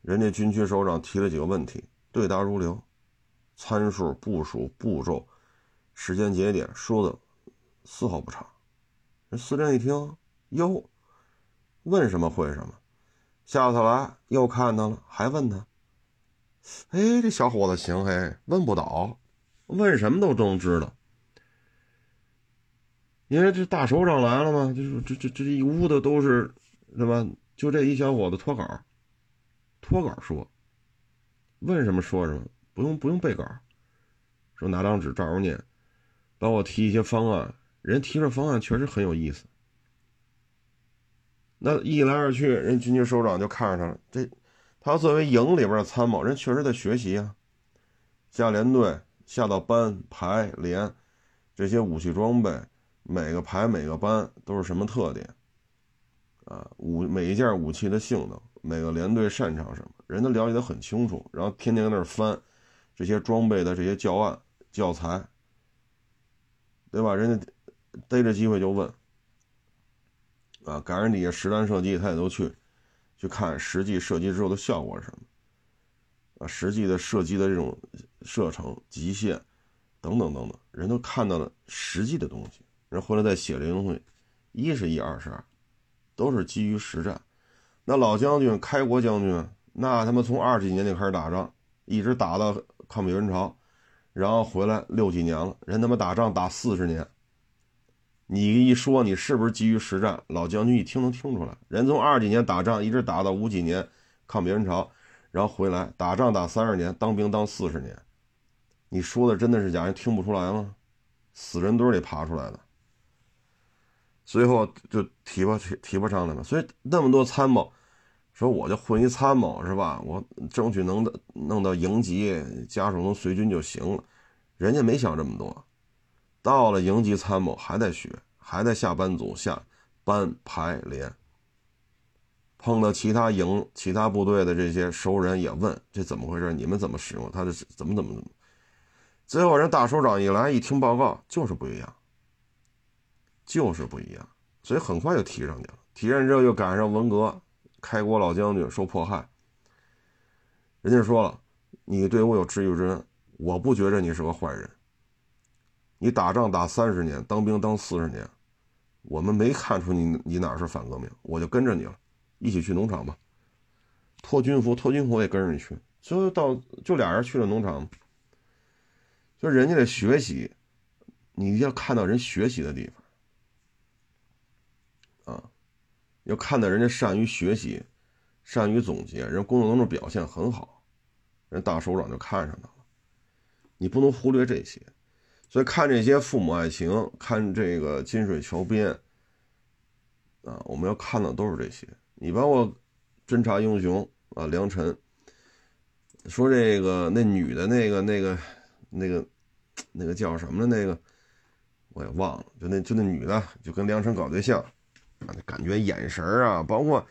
人家军区首长提了几个问题，对答如流，参数、部署、步骤。时间节点说的丝毫不差，人司令一听，哟，问什么会什么，下次来又看他了，还问他，哎，这小伙子行嘿，问不倒，问什么都都知道，因为这大首长来了嘛，就是这这这一屋子都是，对吧？就这一小伙子脱稿，脱稿说，问什么说什么，不用不用背稿，说拿张纸照着念。帮我提一些方案，人提出方案确实很有意思。那一来二去，人军区首长就看上他了。这，他作为营里边的参谋，人确实在学习啊。下连队，下到班、排、连，这些武器装备，每个排、每个班都是什么特点？啊，武每一件武器的性能，每个连队擅长什么，人都了解的很清楚。然后天天在那翻这些装备的这些教案。教材，对吧？人家逮着机会就问，啊，赶上底下实弹射击，他也都去，去看实际射击之后的效果是什么，啊，实际的射击的这种射程、极限等等等等，人都看到了实际的东西，人回来再写这些东西，一是一，二是二，都是基于实战。那老将军、开国将军，那他妈从二十几年就开始打仗，一直打到抗美援朝，然后回来六几年了，人他妈打仗打四十年。你一说你是不是基于实战？老将军一听能听出来，人从二几年打仗一直打到五几年抗美援朝，然后回来打仗打三十年，当兵当四十年。你说的真的是假？人听不出来吗？死人堆里爬出来的。最后就提拔提提拔上来了，所以那么多参谋。说我就混一参谋是吧？我争取能弄到营级，家属能随军就行了。人家没想这么多，到了营级参谋还在学，还在下班组下班排连。碰到其他营、其他部队的这些熟人也问这怎么回事？你们怎么使用？他的怎么怎么怎么？最后人大首长一来一听报告，就是不一样，就是不一样。所以很快就提上去了。提上之后又赶上文革。开国老将军受迫害，人家说了，你对我有知遇之恩，我不觉着你是个坏人。你打仗打三十年，当兵当四十年，我们没看出你你哪是反革命，我就跟着你了，一起去农场吧。脱军服，脱军服也跟着你去，最后到就俩人去了农场。就人家得学习，你要看到人学习的地方，啊。要看到人家善于学习，善于总结，人工作当中表现很好，人大首长就看上他了。你不能忽略这些，所以看这些父母爱情，看这个金水桥边，啊，我们要看的都是这些。你包括侦察英雄啊，梁晨说这个那女的那个那个那个那个叫什么了？那个我也忘了，就那就那女的就跟梁晨搞对象。感觉眼神啊，包括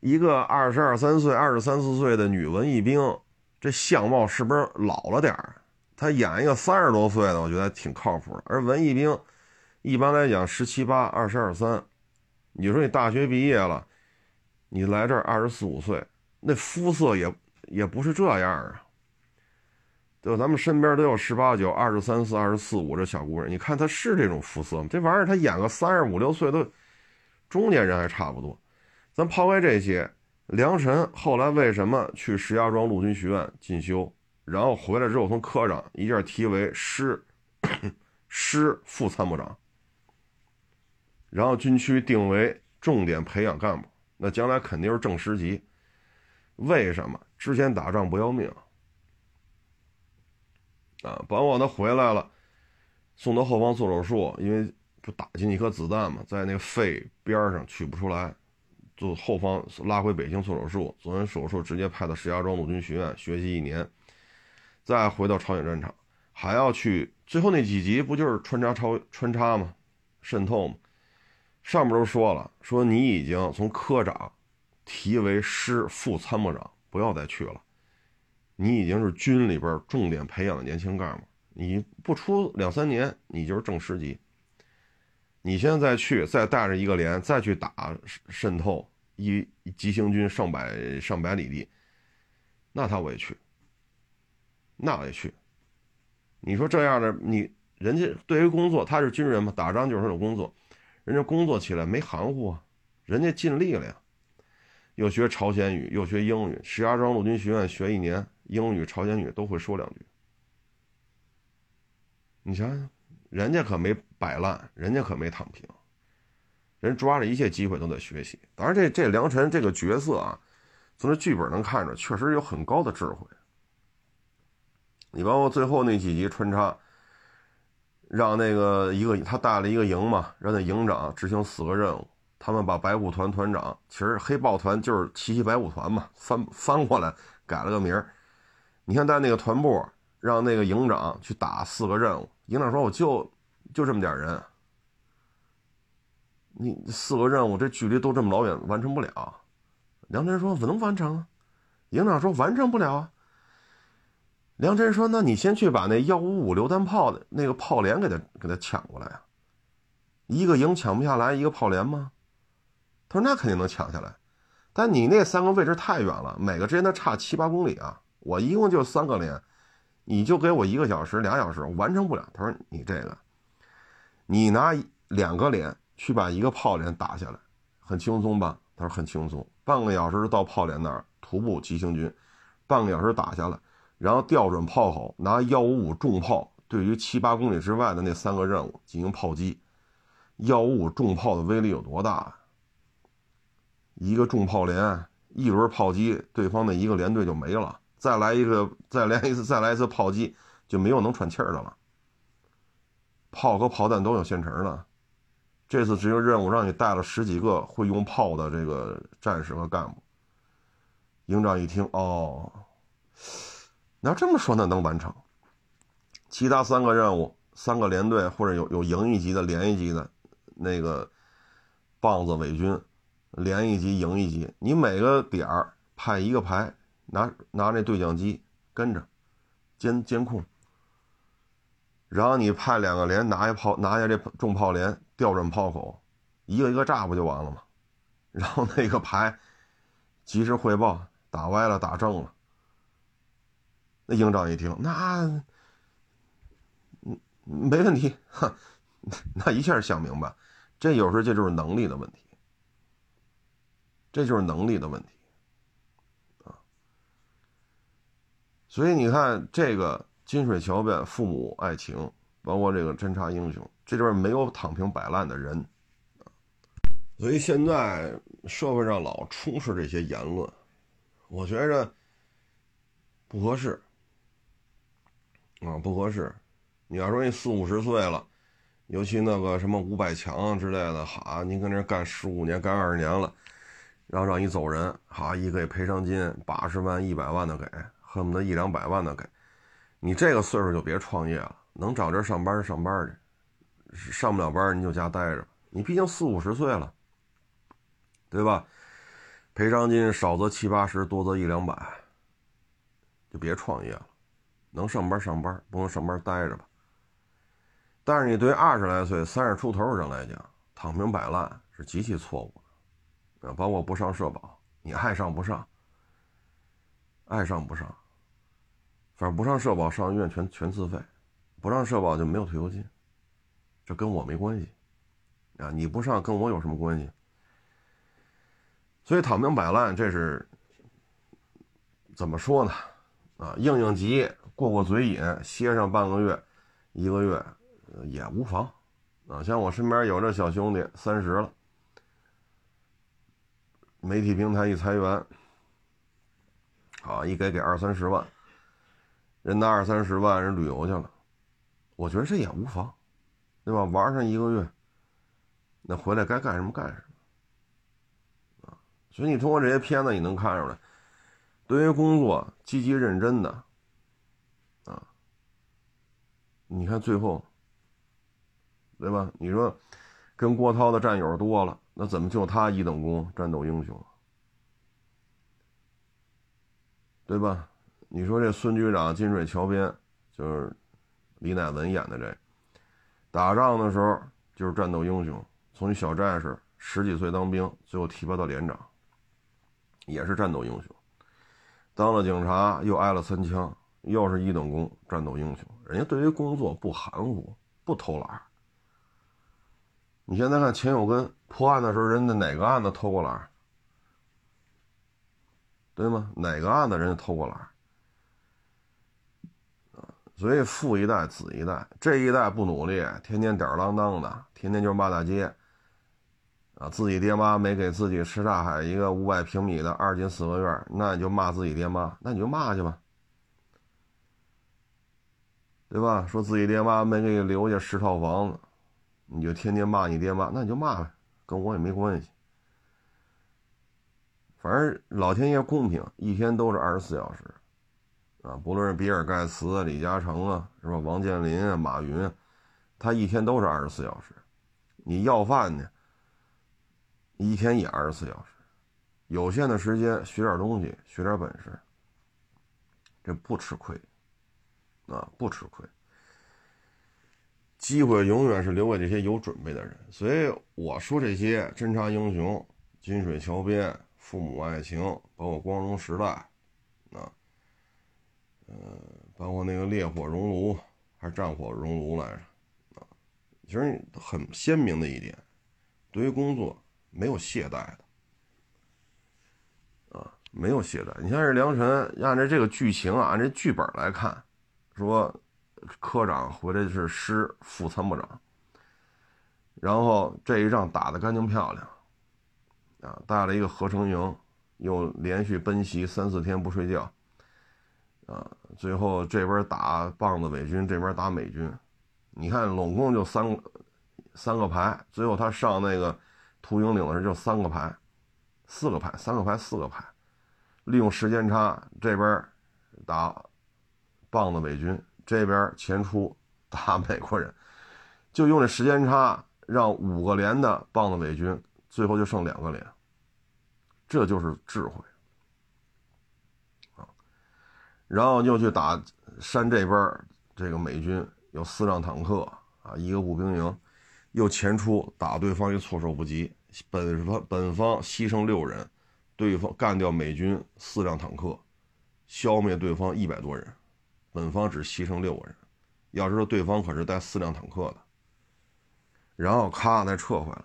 一个二十二三岁、二十三四岁的女文艺兵，这相貌是不是老了点儿？他演一个三十多岁的，我觉得挺靠谱的。而文艺兵一般来讲十七八、二十二三，你说你大学毕业了，你来这儿二十四五岁，那肤色也也不是这样啊。对，咱们身边都有十八九、二十三四、二十四五这小姑娘，你看她是这种肤色吗？这玩意儿她演个三十五六岁都。中年人还差不多，咱抛开这些，梁晨后来为什么去石家庄陆军学院进修，然后回来之后从科长一下提为师师副参谋长，然后军区定为重点培养干部，那将来肯定是正师级。为什么之前打仗不要命啊？包括他回来了，送到后方做手术，因为。不打进一颗子弹嘛，在那个肺边上取不出来，就后方拉回北京做手术，做完手术直接派到石家庄陆军学院学习一年，再回到朝鲜战场，还要去最后那几集不就是穿插超穿插吗？渗透吗？上面都说了，说你已经从科长提为师副参谋长，不要再去了，你已经是军里边重点培养的年轻干部，你不出两三年，你就是正师级。你现在去，再带着一个连，再去打渗透一急行军上百上百里地，那他我也去，那我也去。你说这样的你，人家对于工作他是军人嘛，打仗就是这种工作，人家工作起来没含糊啊，人家尽力了呀，又学朝鲜语，又学英语，石家庄陆军学院学一年，英语、朝鲜语都会说两句。你想想。人家可没摆烂，人家可没躺平，人抓着一切机会都在学习。当然，这这梁晨这个角色啊，从这剧本能看着，确实有很高的智慧。你包括最后那几集穿插，让那个一个他带了一个营嘛，让那营长执行四个任务。他们把白虎团团长，其实黑豹团就是奇袭白虎团嘛，翻翻过来改了个名儿。你看，在那个团部，让那个营长去打四个任务。营长说：“我就就这么点人，你四个任务这距离都这么老远，完成不了。”梁晨说我：“能完成啊。”营长说：“完成不了啊。”梁真说：“那你先去把那幺五五榴弹炮的那个炮连给他给他抢过来啊！一个营抢不下来一个炮连吗？”他说：“那肯定能抢下来，但你那三个位置太远了，每个之间都差七八公里啊！我一共就三个连，你就给我一个小时、俩小时，完成不了。”他说：“你这个，你拿两个连去把一个炮连打下来，很轻松吧？”他说：“很轻松，半个小时到炮连那儿，徒步急行军，半个小时打下来。”然后调准炮口，拿幺五五重炮对于七八公里之外的那三个任务进行炮击。幺五五重炮的威力有多大？一个重炮连一轮炮击，对方的一个连队就没了。再来一个，再来一次，再来一次炮击，就没有能喘气儿的了。炮和炮弹都有现成的。这次执行任务让你带了十几个会用炮的这个战士和干部。营长一听，哦。你要这么说，那能完成。其他三个任务，三个连队或者有有营一级的、连一级的，那个棒子伪军，连一级、营一级，你每个点儿派一个排，拿拿那对讲机跟着监监控，然后你派两个连拿下炮，拿下这重炮连，调准炮口，一个一个炸不就完了吗？然后那个排及时汇报，打歪了，打正了。那营长一听，那，嗯，没问题，哈，那一下想明白，这有时候这就是能力的问题，这就是能力的问题，所以你看这个金水桥边父母爱情，包括这个侦察英雄，这里边没有躺平摆烂的人，所以现在社会上老充斥这些言论，我觉着不合适。啊，不合适。你要说你四五十岁了，尤其那个什么五百强之类的，哈，你跟那干十五年、干二十年了，然后让你走人，哈，一给赔偿金八十万、一百万的给，恨不得一两百万的给。你这个岁数就别创业了，能找地儿上班上班去，上不了班你就家待着。你毕竟四五十岁了，对吧？赔偿金少则七八十，多则一两百，就别创业了。能上班上班，不能上班待着吧。但是你对二十来岁、三十出头的人来讲，躺平摆烂是极其错误的。啊，包括不上社保，你爱上不上，爱上不上，反正不上社保上医院全全自费，不上社保就没有退休金，这跟我没关系。啊，你不上跟我有什么关系？所以躺平摆烂这是怎么说呢？啊，应应急。过过嘴瘾，歇上半个月、一个月，也无妨。啊，像我身边有这小兄弟，三十了，媒体平台一裁员，啊，一给给二三十万，人拿二三十万人旅游去了，我觉得这也无妨，对吧？玩上一个月，那回来该干什么干什么。啊，所以你通过这些片子，你能看出来，对于工作积极认真的。啊你看最后，对吧？你说跟郭涛的战友多了，那怎么就他一等功、战斗英雄？对吧？你说这孙局长金水桥边，就是李乃文演的这，打仗的时候就是战斗英雄，从一小战士十几岁当兵，最后提拔到连长，也是战斗英雄。当了警察又挨了三枪。又是一等功，战斗英雄。人家对于工作不含糊，不偷懒。你现在看钱有根破案的时候，人家哪个案子偷过懒？对吗？哪个案子人家偷过懒？所以富一代子一代，这一代不努力，天天吊儿郎当的，天天就是骂大街。啊，自己爹妈没给自己什刹海一个五百平米的二进四合院，那你就骂自己爹妈，那你就骂去吧。对吧？说自己爹妈没给你留下十套房子，你就天天骂你爹妈，那你就骂呗，跟我也没关系。反正老天爷公平，一天都是二十四小时，啊，不论是比尔盖茨、李嘉诚啊，是吧？王健林啊、马云，他一天都是二十四小时。你要饭呢，一天也二十四小时，有限的时间学点东西，学点本事，这不吃亏。啊，不吃亏。机会永远是留给这些有准备的人，所以我说这些侦察英雄、金水桥边、父母爱情，包括光荣时代，呃，包括那个烈火熔炉还是战火熔炉来着，啊，其实很鲜明的一点，对于工作没有懈怠的，啊，没有懈怠。你像这梁晨，按照这个剧情啊，按这剧本来看，说。科长回来是师副参谋长，然后这一仗打得干净漂亮，啊，带了一个合成营，又连续奔袭三四天不睡觉，啊，最后这边打棒子伪军，这边打美军，你看拢共就三三个排，最后他上那个秃鹰岭的时候就三个排，四个排，三个排四个排，利用时间差，这边打棒子伪军。这边前出打美国人，就用这时间差，让五个连的棒子伪军最后就剩两个连，这就是智慧啊！然后又去打山这边，这个美军有四辆坦克啊，一个步兵营，又前出打对方一措手不及，本方本方牺牲六人，对方干掉美军四辆坦克，消灭对方一百多人。本方只牺牲六个人，要知道对方可是带四辆坦克的。然后咔再撤回来，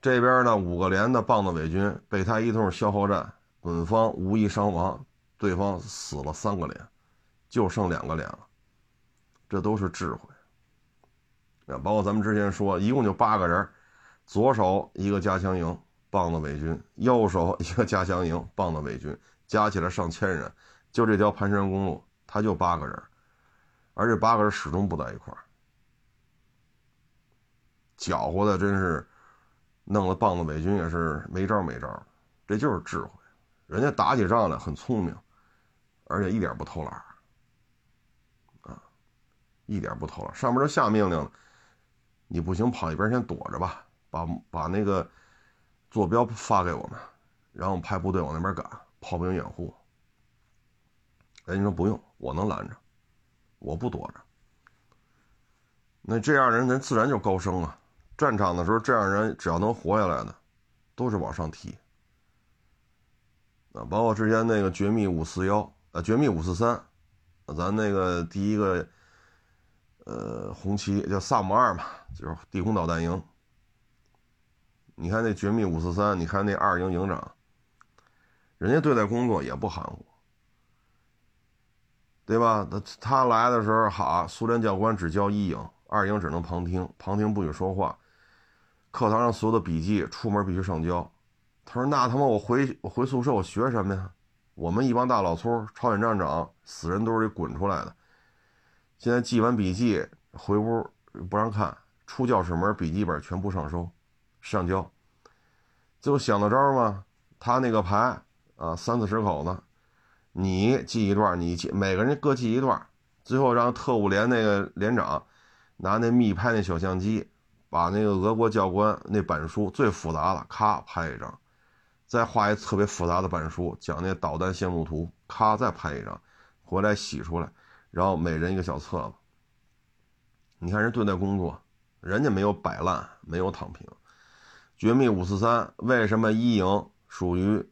这边呢五个连的棒子伪军被他一通消耗战，本方无一伤亡，对方死了三个连，就剩两个连了。这都是智慧。啊，包括咱们之前说，一共就八个人，左手一个加强营棒子伪军，右手一个加强营棒子伪军，加起来上千人，就这条盘山公路。他就八个人，而且八个人始终不在一块儿，搅和的真是，弄得棒子伪军也是没招没招这就是智慧，人家打起仗来很聪明，而且一点不偷懒啊，一点不偷懒。上面都下命令了，你不行跑一边先躲着吧，把把那个坐标发给我们，然后派部队往那边赶，炮兵掩护。人家说不用。我能拦着，我不躲着。那这样人，人自然就高升啊。战场的时候，这样人只要能活下来的，都是往上提。啊，包括之前那个绝密五四幺啊，绝密五四三，咱那个第一个，呃，红旗叫萨姆二嘛，就是地空导弹营。你看那绝密五四三，你看那二营营长，人家对待工作也不含糊。对吧？他他来的时候，好，苏联教官只教一营，二营只能旁听，旁听不许说话。课堂上所有的笔记，出门必须上交。他说：“那他妈我回我回宿舍，我学什么呀？我们一帮大老粗，朝鲜战场死人堆里滚出来的。现在记完笔记回屋不让看，出教室门笔记本全部上收，上交。最后想到招吗？他那个排啊，三四十口子。”你记一段，你记每个人各记一段，最后让特务连那个连长拿那密拍那小相机，把那个俄国教官那板书最复杂的咔拍一张，再画一特别复杂的板书讲那导弹线路图，咔再拍一张，回来洗出来，然后每人一个小册子。你看人对待工作，人家没有摆烂，没有躺平。绝密五四三为什么一营属于？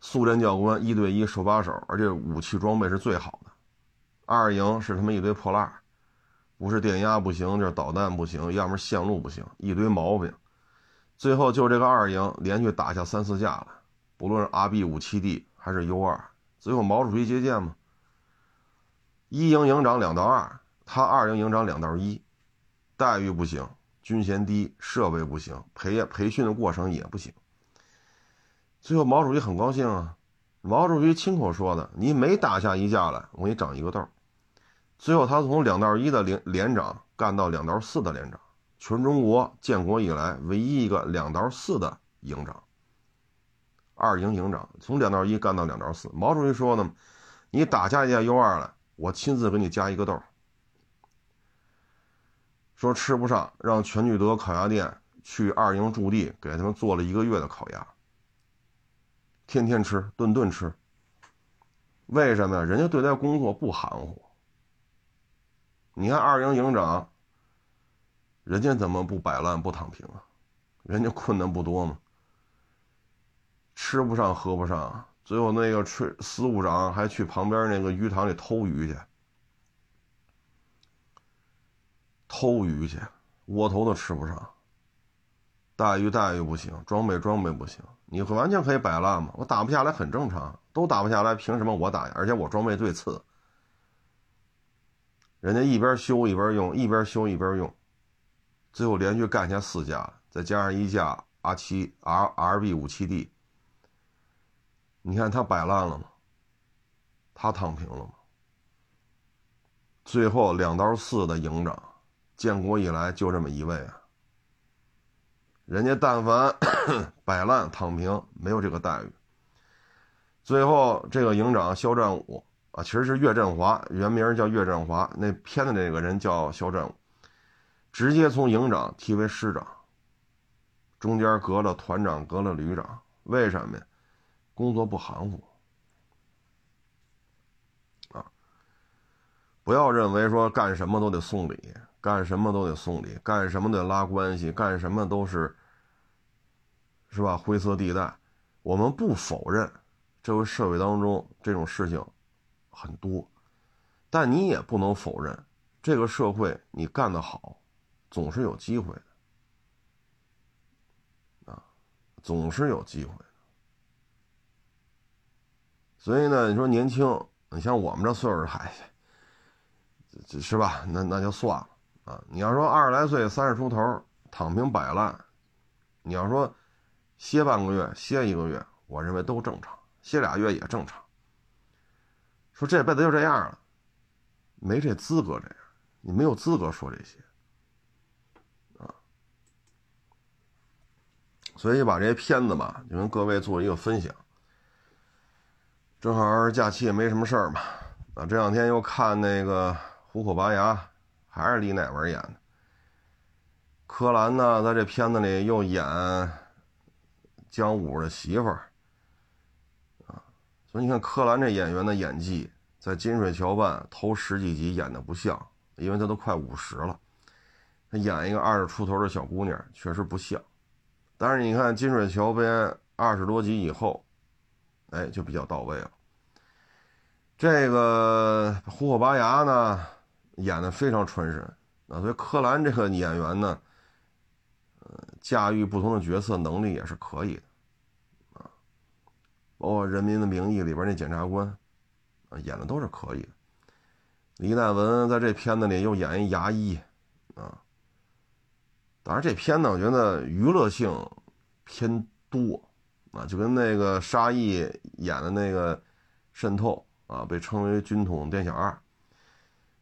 苏联教官一对一手把手，而且武器装备是最好的。二营是他妈一堆破烂，不是电压不行，就是导弹不行，要么线路不行，一堆毛病。最后就这个二营连续打下三四架了，不论是 RB 五七 D 还是 U 二，最后毛主席接见嘛。一营营长两到二，他二营营长两到一，待遇不行，军衔低，设备不行，培培训的过程也不行。最后毛主席很高兴啊，毛主席亲口说的：“你每打下一架来，我给你长一个豆。”最后他从两道一的连连长干到两道四的连长，全中国建国以来唯一一个两道四的营长。二营营长从两道一干到两道四。毛主席说呢：“你打下一架 U 二来，我亲自给你加一个豆。”说吃不上，让全聚德烤鸭店去二营驻地给他们做了一个月的烤鸭。天天吃，顿顿吃。为什么呀？人家对待工作不含糊，你看二营营长，人家怎么不摆烂不躺平啊？人家困难不多吗？吃不上喝不上，最后那个吹司务长还去旁边那个鱼塘里偷鱼去，偷鱼去，窝头都吃不上，待遇待遇不行，装备装备不行，你完全可以摆烂嘛，我打不下来很正常，都打不下来，凭什么我打呀？而且我装备最次，人家一边修一边用，一边修一边用，最后连续干下四架，再加上一架 R 七 R R B 五七 D。你看他摆烂了吗？他躺平了吗？最后两刀四的营长，建国以来就这么一位啊。人家但凡 摆烂躺平，没有这个待遇。最后这个营长肖战武啊，其实是岳振华，原名叫岳振华，那片的那个人叫肖战武，直接从营长提为师长，中间隔了团长，隔了旅长，为什么呀？工作不含糊啊！不要认为说干什么都得送礼，干什么都得送礼，干什么得拉关系，干什么都是是吧？灰色地带，我们不否认这个社会当中这种事情很多，但你也不能否认这个社会你干得好，总是有机会的啊，总是有机会。所以呢，你说年轻，你像我们这岁数，还，是吧？那那就算了啊。你要说二十来岁、三十出头躺平摆烂，你要说歇半个月、歇一个月，我认为都正常，歇俩月也正常。说这辈子就这样了，没这资格这样，你没有资格说这些所以把这些片子吧，就跟各位做一个分享。正好假期也没什么事儿嘛，啊，这两天又看那个《虎口拔牙》，还是李乃文演的。柯蓝呢，在这片子里又演姜武的媳妇儿，啊，所以你看柯蓝这演员的演技，在《金水桥办》头十几集演的不像，因为他都快五十了，他演一个二十出头的小姑娘确实不像。但是你看《金水桥边》二十多集以后。哎，就比较到位了。这个虎口拔牙呢，演的非常传神啊。所以柯蓝这个演员呢，呃，驾驭不同的角色能力也是可以的啊。包括《人民的名义》里边那检察官啊，演的都是可以的。李乃文在这片子里又演一牙医啊。当然，这片子我觉得娱乐性偏多。啊，就跟那个沙溢演的那个《渗透》啊，被称为军统店小二，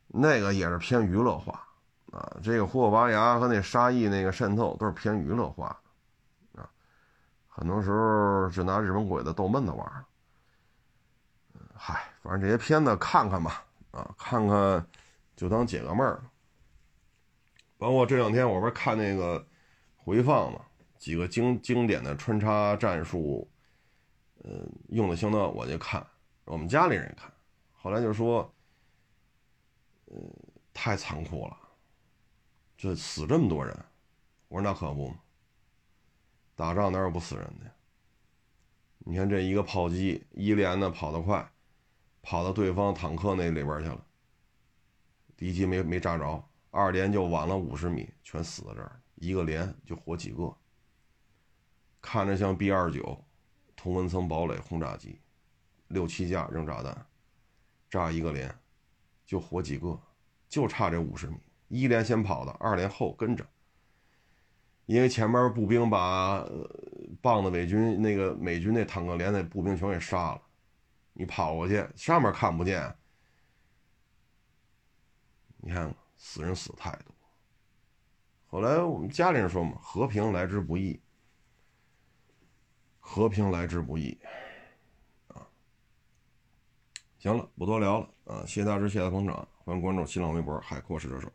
那个也是偏娱乐化啊。这个《虎口拔牙》和那沙溢那个《渗透》都是偏娱乐化啊。很多时候就拿日本鬼子逗闷子玩。嗨，反正这些片子看看吧，啊，看看就当解个闷儿。包括这两天我不是看那个回放嘛。几个经经典的穿插战术，呃，用的相当，我就看，我们家里人看，后来就说，呃，太残酷了，这死这么多人，我说那可不，打仗哪有不死人的？你看这一个炮击，一连的跑得快，跑到对方坦克那里边去了，敌机没没炸着，二连就晚了五十米，全死在这儿，一个连就活几个。看着像 B 二九同温层堡垒轰炸机，六七架扔炸弹，炸一个连，就活几个，就差这五十米。一连先跑的，二连后跟着，因为前面步兵把棒子美军那个美军那坦克连那步兵全给杀了，你跑过去上面看不见，你看死人死太多。后来我们家里人说嘛，和平来之不易。和平来之不易，啊，行了，不多聊了啊！谢谢大师，谢谢捧场，欢迎关注新浪微博“海阔试车手”。